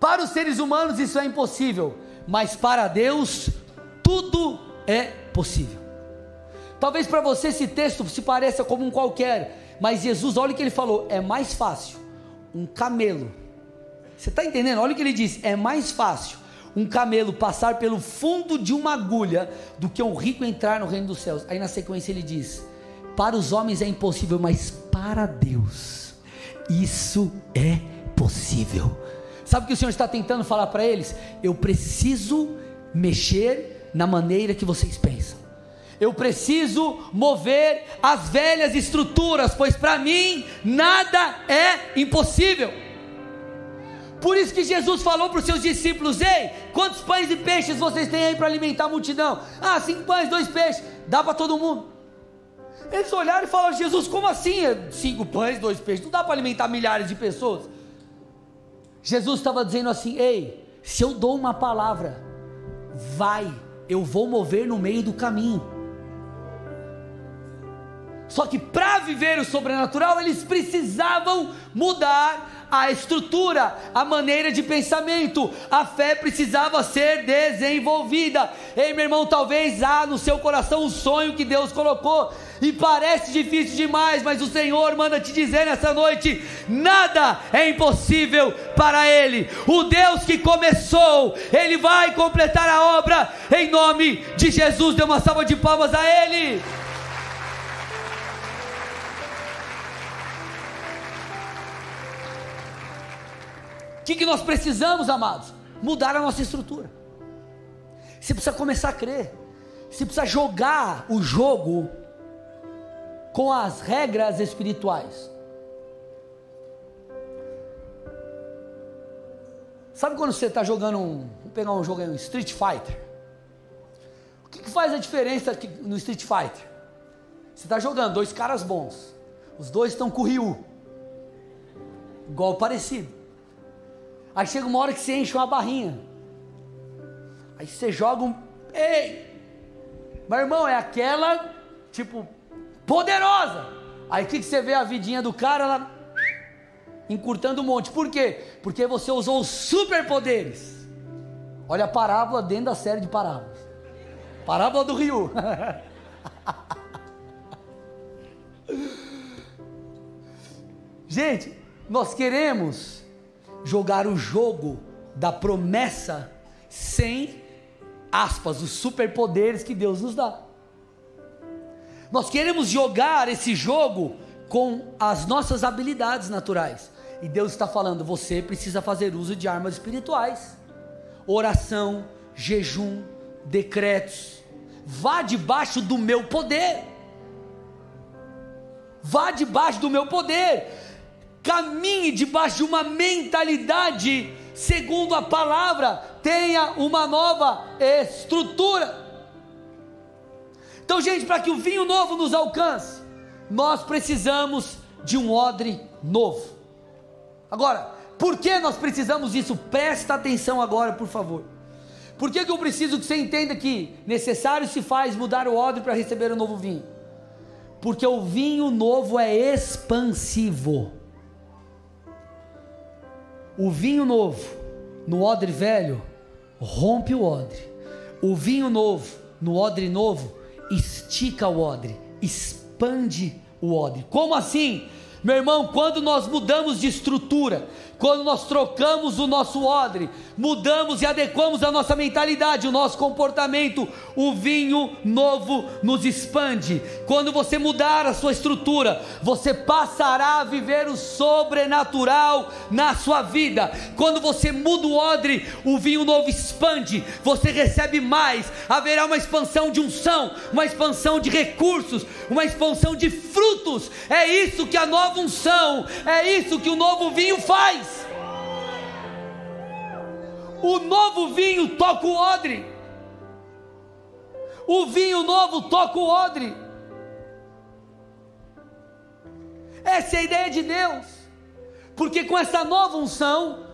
Para os seres humanos isso é impossível, mas para Deus tudo é possível. Talvez para você esse texto se pareça como um qualquer, mas Jesus, olha o que ele falou: é mais fácil um camelo. Você está entendendo? Olha o que ele diz: é mais fácil um camelo passar pelo fundo de uma agulha do que um rico entrar no reino dos céus. Aí na sequência ele diz: para os homens é impossível, mas para Deus isso é possível. Sabe o que o Senhor está tentando falar para eles? Eu preciso mexer na maneira que vocês pensam. Eu preciso mover as velhas estruturas, pois para mim nada é impossível. Por isso que Jesus falou para os seus discípulos: Ei, quantos pães e peixes vocês têm aí para alimentar a multidão? Ah, cinco pães, dois peixes, dá para todo mundo. Eles olharam e falaram: Jesus, como assim? Cinco pães, dois peixes, não dá para alimentar milhares de pessoas. Jesus estava dizendo assim: Ei, se eu dou uma palavra, vai, eu vou mover no meio do caminho. Só que para viver o sobrenatural, eles precisavam mudar a estrutura, a maneira de pensamento. A fé precisava ser desenvolvida. Ei, meu irmão, talvez há no seu coração um sonho que Deus colocou e parece difícil demais, mas o Senhor manda te dizer nessa noite: nada é impossível para Ele. O Deus que começou, Ele vai completar a obra em nome de Jesus. Dê uma salva de palmas a Ele. Que, que nós precisamos, amados? Mudar a nossa estrutura. Você precisa começar a crer. Você precisa jogar o jogo com as regras espirituais. Sabe quando você está jogando um. Vamos pegar um jogo aí, um Street Fighter. O que, que faz a diferença no Street Fighter? Você está jogando dois caras bons. Os dois estão com o Ryu. Igual parecido. Aí chega uma hora que você enche uma barrinha. Aí você joga um. Ei! Meu irmão, é aquela. Tipo, poderosa. Aí o que, que você vê a vidinha do cara lá encurtando um monte. Por quê? Porque você usou os superpoderes. Olha a parábola dentro da série de parábolas. Parábola do Rio. (laughs) Gente, nós queremos jogar o jogo da promessa sem aspas, os superpoderes que Deus nos dá. Nós queremos jogar esse jogo com as nossas habilidades naturais. E Deus está falando: você precisa fazer uso de armas espirituais, oração, jejum, decretos. Vá debaixo do meu poder. Vá debaixo do meu poder. Caminhe debaixo de uma mentalidade segundo a palavra. Tenha uma nova estrutura. Então, gente, para que o vinho novo nos alcance, nós precisamos de um odre novo. Agora, por que nós precisamos disso? Presta atenção agora, por favor. Por que, que eu preciso que você entenda que necessário se faz mudar o odre para receber o novo vinho? Porque o vinho novo é expansivo. O vinho novo no odre velho rompe o odre. O vinho novo no odre novo estica o odre, expande o odre. Como assim? Meu irmão, quando nós mudamos de estrutura, quando nós trocamos o nosso odre, mudamos e adequamos a nossa mentalidade, o nosso comportamento, o vinho novo nos expande. Quando você mudar a sua estrutura, você passará a viver o sobrenatural na sua vida. Quando você muda o odre, o vinho novo expande, você recebe mais, haverá uma expansão de unção, uma expansão de recursos, uma expansão de frutos. É isso que a nova unção, é isso que o novo vinho faz. O novo vinho toca o odre. O vinho novo toca o odre. Essa é a ideia de Deus. Porque com essa nova unção,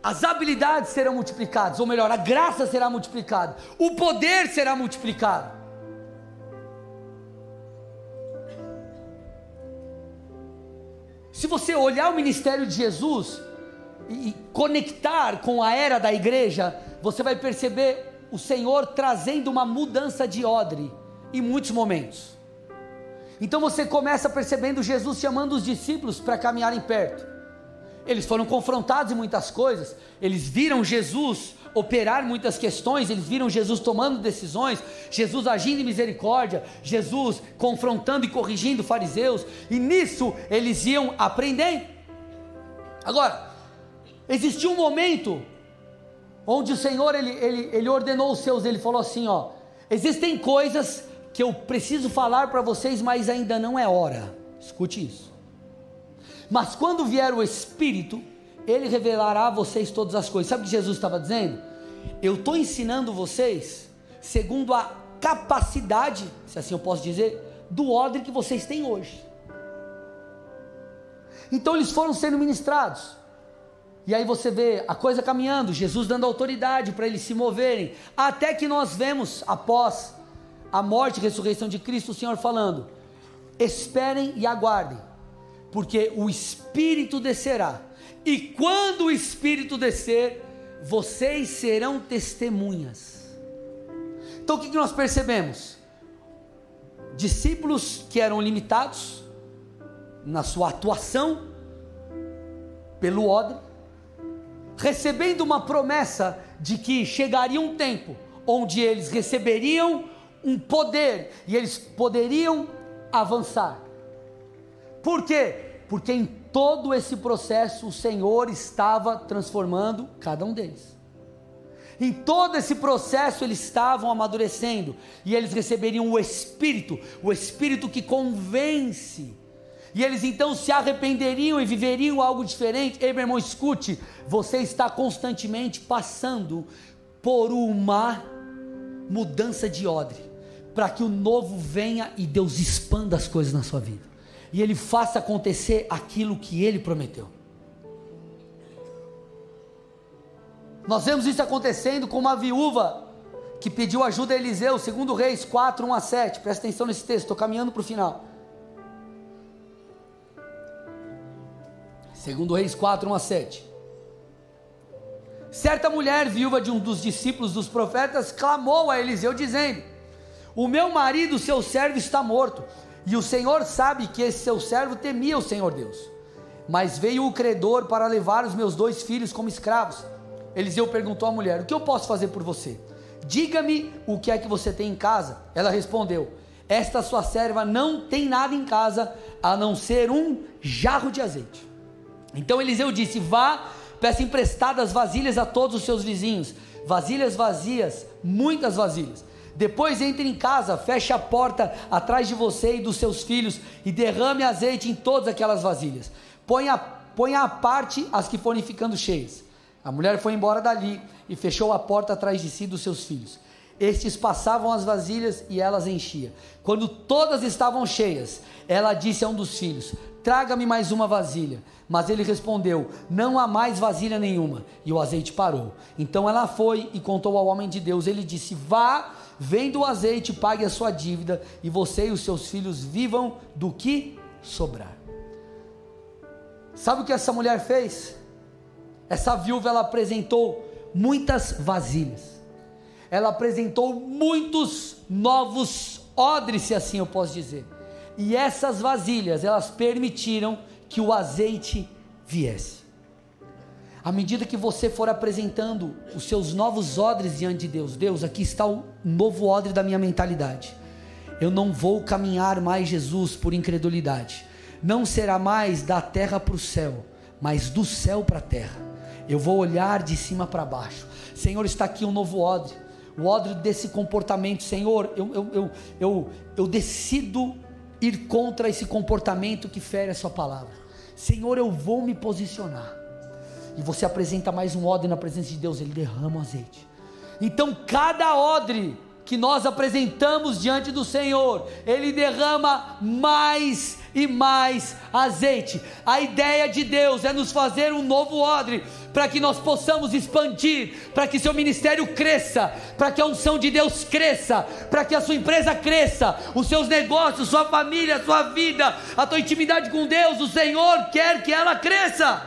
as habilidades serão multiplicadas, ou melhor, a graça será multiplicada, o poder será multiplicado. Se você olhar o ministério de Jesus, e conectar com a era da igreja, você vai perceber o Senhor trazendo uma mudança de odre em muitos momentos. Então você começa percebendo Jesus chamando os discípulos para caminharem perto. Eles foram confrontados em muitas coisas, eles viram Jesus operar muitas questões, eles viram Jesus tomando decisões, Jesus agindo em misericórdia, Jesus confrontando e corrigindo fariseus, e nisso eles iam aprendendo. Agora, Existiu um momento onde o Senhor ele, ele, ele ordenou os seus, ele falou assim: ó, existem coisas que eu preciso falar para vocês, mas ainda não é hora. Escute isso. Mas quando vier o Espírito, ele revelará a vocês todas as coisas. Sabe o que Jesus estava dizendo? Eu estou ensinando vocês segundo a capacidade, se assim eu posso dizer, do odre que vocês têm hoje. Então eles foram sendo ministrados. E aí você vê a coisa caminhando, Jesus dando autoridade para eles se moverem, até que nós vemos após a morte e ressurreição de Cristo, o Senhor falando: esperem e aguardem, porque o Espírito descerá. E quando o Espírito descer, vocês serão testemunhas. Então o que nós percebemos? Discípulos que eram limitados na sua atuação pelo odre, recebendo uma promessa de que chegaria um tempo onde eles receberiam um poder e eles poderiam avançar. Por quê? Porque em todo esse processo o Senhor estava transformando cada um deles. Em todo esse processo eles estavam amadurecendo e eles receberiam o Espírito, o Espírito que convence. E eles então se arrependeriam e viveriam algo diferente. Ei, meu irmão, escute: você está constantemente passando por uma mudança de odre, para que o novo venha e Deus expanda as coisas na sua vida e ele faça acontecer aquilo que ele prometeu. Nós vemos isso acontecendo com uma viúva que pediu ajuda a Eliseu, segundo Reis 4, 1 a 7. Presta atenção nesse texto, estou caminhando para o final. Segundo Reis 4, 1 a 7. Certa mulher, viúva de um dos discípulos dos profetas, clamou a Eliseu, dizendo: O meu marido, seu servo, está morto e o Senhor sabe que esse seu servo temia o Senhor Deus. Mas veio o credor para levar os meus dois filhos como escravos. Eliseu perguntou à mulher: O que eu posso fazer por você? Diga-me o que é que você tem em casa. Ela respondeu: Esta sua serva não tem nada em casa a não ser um jarro de azeite. Então Eliseu disse: Vá, peça emprestadas vasilhas a todos os seus vizinhos, vasilhas vazias, muitas vasilhas depois entre em casa, feche a porta atrás de você e dos seus filhos e derrame azeite em todas aquelas vasilhas. Ponha, ponha à parte as que forem ficando cheias. A mulher foi embora dali e fechou a porta atrás de si e dos seus filhos. Estes passavam as vasilhas e elas enchia. Quando todas estavam cheias, ela disse a um dos filhos: Traga-me mais uma vasilha. Mas ele respondeu: Não há mais vasilha nenhuma. E o azeite parou. Então ela foi e contou ao homem de Deus. Ele disse: Vá Venda o azeite, pague a sua dívida, e você e os seus filhos vivam do que sobrar. Sabe o que essa mulher fez? Essa viúva ela apresentou muitas vasilhas. Ela apresentou muitos novos odres, se assim eu posso dizer. E essas vasilhas, elas permitiram que o azeite viesse. À medida que você for apresentando os seus novos odres diante de Deus, Deus, aqui está o novo odre da minha mentalidade. Eu não vou caminhar mais, Jesus, por incredulidade. Não será mais da terra para o céu, mas do céu para a terra. Eu vou olhar de cima para baixo. Senhor, está aqui um novo odre. O odre desse comportamento, Senhor, eu, eu, eu, eu, eu decido ir contra esse comportamento que fere a Sua palavra. Senhor, eu vou me posicionar e você apresenta mais um odre na presença de Deus, ele derrama o azeite. Então, cada odre que nós apresentamos diante do Senhor, ele derrama mais e mais azeite. A ideia de Deus é nos fazer um novo odre, para que nós possamos expandir, para que seu ministério cresça, para que a unção de Deus cresça, para que a sua empresa cresça, os seus negócios, sua família, sua vida, a tua intimidade com Deus, o Senhor quer que ela cresça.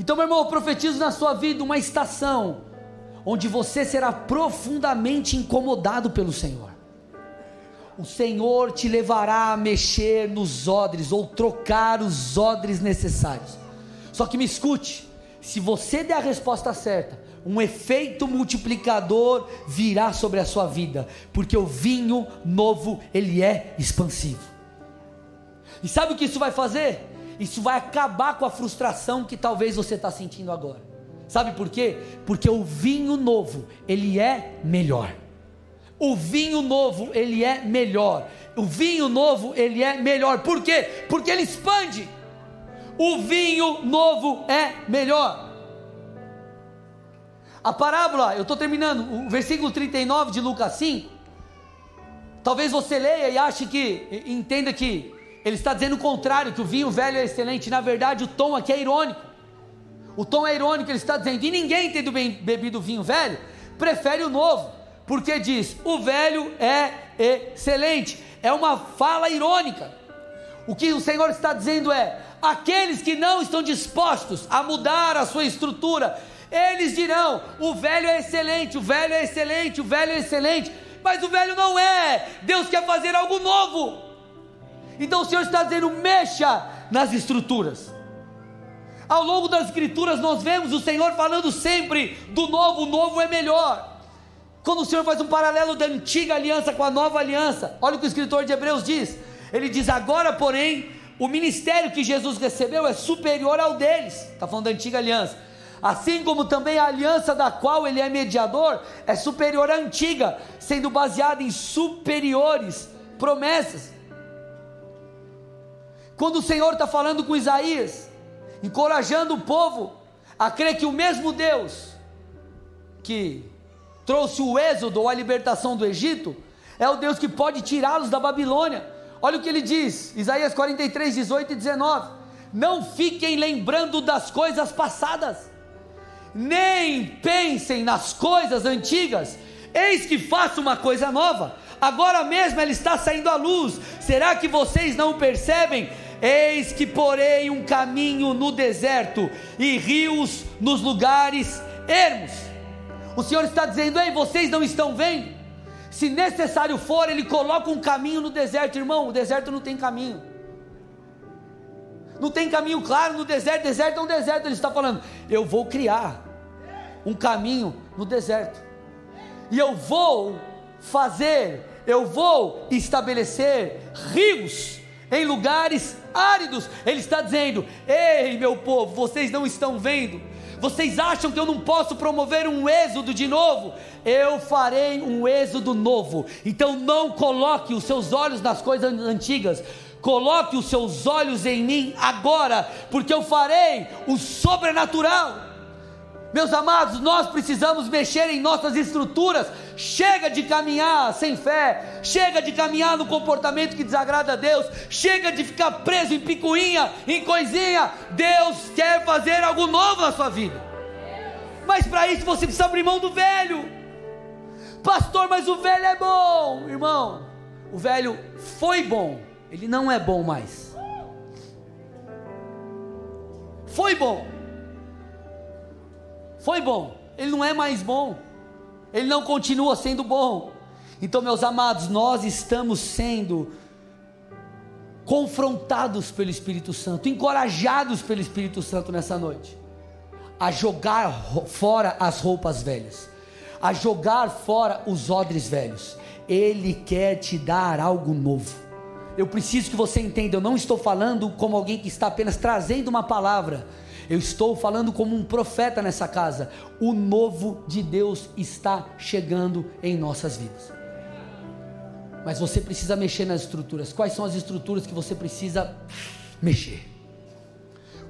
Então, meu irmão, eu profetizo na sua vida uma estação onde você será profundamente incomodado pelo Senhor. O Senhor te levará a mexer nos odres ou trocar os odres necessários. Só que me escute, se você der a resposta certa, um efeito multiplicador virá sobre a sua vida, porque o vinho novo, ele é expansivo. E sabe o que isso vai fazer? Isso vai acabar com a frustração que talvez você está sentindo agora. Sabe por quê? Porque o vinho novo, ele é melhor. O vinho novo, ele é melhor. O vinho novo, ele é melhor. Por quê? Porque ele expande. O vinho novo é melhor. A parábola, eu estou terminando, o versículo 39 de Lucas 5. Talvez você leia e ache que, entenda que ele está dizendo o contrário, que o vinho velho é excelente. Na verdade, o tom aqui é irônico. O tom é irônico, ele está dizendo, e ninguém tendo bebido vinho velho, prefere o novo, porque diz, o velho é excelente. É uma fala irônica. O que o Senhor está dizendo é: aqueles que não estão dispostos a mudar a sua estrutura, eles dirão: o velho é excelente, o velho é excelente, o velho é excelente, mas o velho não é. Deus quer fazer algo novo. Então o Senhor está dizendo: mexa nas estruturas. Ao longo das Escrituras, nós vemos o Senhor falando sempre do novo, o novo é melhor. Quando o Senhor faz um paralelo da antiga aliança com a nova aliança, olha o que o escritor de Hebreus diz: ele diz, agora, porém, o ministério que Jesus recebeu é superior ao deles. Está falando da antiga aliança. Assim como também a aliança da qual ele é mediador é superior à antiga, sendo baseada em superiores promessas. Quando o Senhor está falando com Isaías, encorajando o povo a crer que o mesmo Deus que trouxe o êxodo ou a libertação do Egito é o Deus que pode tirá-los da Babilônia. Olha o que ele diz, Isaías 43, 18 e 19: Não fiquem lembrando das coisas passadas, nem pensem nas coisas antigas, eis que faço uma coisa nova, agora mesmo ela está saindo à luz, será que vocês não percebem? Eis que porei um caminho no deserto e rios nos lugares ermos. O Senhor está dizendo: Ei, vocês não estão vendo? Se necessário for, ele coloca um caminho no deserto, irmão. O deserto não tem caminho. Não tem caminho claro no deserto. Deserto é um deserto. Ele está falando: eu vou criar um caminho no deserto. E eu vou fazer, eu vou estabelecer rios em lugares áridos. Ele está dizendo: Ei, meu povo, vocês não estão vendo vocês acham que eu não posso promover um êxodo de novo? Eu farei um êxodo novo. Então não coloque os seus olhos nas coisas antigas. Coloque os seus olhos em mim agora, porque eu farei o sobrenatural. Meus amados, nós precisamos mexer em nossas estruturas. Chega de caminhar sem fé, chega de caminhar no comportamento que desagrada a Deus, chega de ficar preso em picuinha, em coisinha. Deus quer fazer algo novo na sua vida. Mas para isso você precisa abrir mão do velho. Pastor, mas o velho é bom, irmão. O velho foi bom, ele não é bom mais. Foi bom foi bom, ele não é mais bom, ele não continua sendo bom. Então, meus amados, nós estamos sendo confrontados pelo Espírito Santo, encorajados pelo Espírito Santo nessa noite, a jogar fora as roupas velhas, a jogar fora os odres velhos. Ele quer te dar algo novo. Eu preciso que você entenda, eu não estou falando como alguém que está apenas trazendo uma palavra eu estou falando como um profeta nessa casa. O novo de Deus está chegando em nossas vidas. Mas você precisa mexer nas estruturas. Quais são as estruturas que você precisa mexer?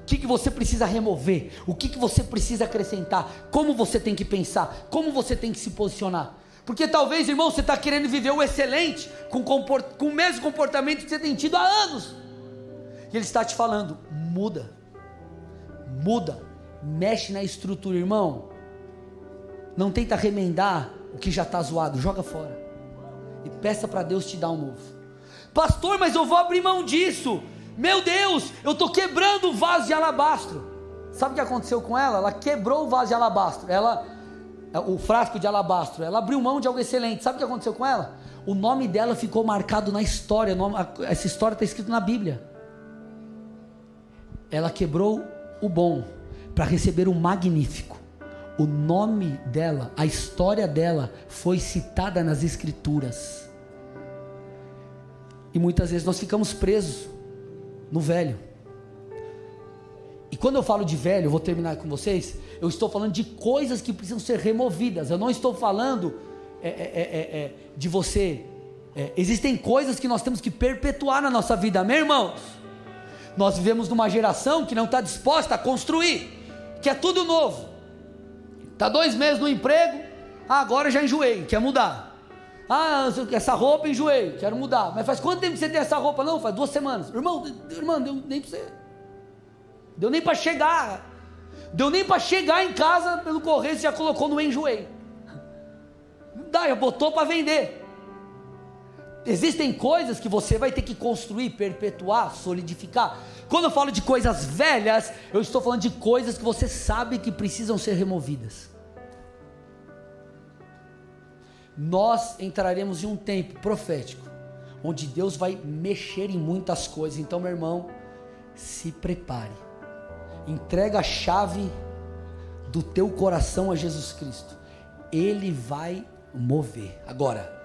O que, que você precisa remover? O que, que você precisa acrescentar? Como você tem que pensar? Como você tem que se posicionar? Porque talvez, irmão, você está querendo viver o excelente com, com o mesmo comportamento que você tem tido há anos. E ele está te falando: muda muda, mexe na estrutura, irmão. Não tenta remendar o que já está zoado, joga fora. E peça para Deus te dar um novo. Pastor, mas eu vou abrir mão disso. Meu Deus, eu estou quebrando o vaso de alabastro. Sabe o que aconteceu com ela? Ela quebrou o vaso de alabastro. Ela, o frasco de alabastro. Ela abriu mão de algo excelente. Sabe o que aconteceu com ela? O nome dela ficou marcado na história. Essa história está escrita na Bíblia. Ela quebrou o bom para receber o magnífico. O nome dela, a história dela foi citada nas Escrituras. E muitas vezes nós ficamos presos no velho. E quando eu falo de velho, eu vou terminar com vocês. Eu estou falando de coisas que precisam ser removidas. Eu não estou falando é, é, é, é de você. É, existem coisas que nós temos que perpetuar na nossa vida, amém, irmãos? Nós vivemos numa geração que não está disposta a construir, que é tudo novo. Está dois meses no emprego, ah, agora já enjoei, quer mudar. Ah, essa roupa enjoei, quero mudar. Mas faz quanto tempo que você tem essa roupa? Não, faz duas semanas. Irmão, irmão, deu nem para você. Deu nem para chegar. Deu nem para chegar em casa pelo correio, você já colocou no enjoei. Não dá, já botou para vender. Existem coisas que você vai ter que construir, perpetuar, solidificar. Quando eu falo de coisas velhas, eu estou falando de coisas que você sabe que precisam ser removidas. Nós entraremos em um tempo profético, onde Deus vai mexer em muitas coisas. Então, meu irmão, se prepare. Entrega a chave do teu coração a Jesus Cristo. Ele vai mover. Agora,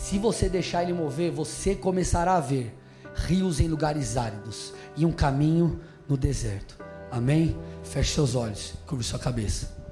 se você deixar ele mover, você começará a ver rios em lugares áridos e um caminho no deserto. Amém? Feche seus olhos, curva sua cabeça.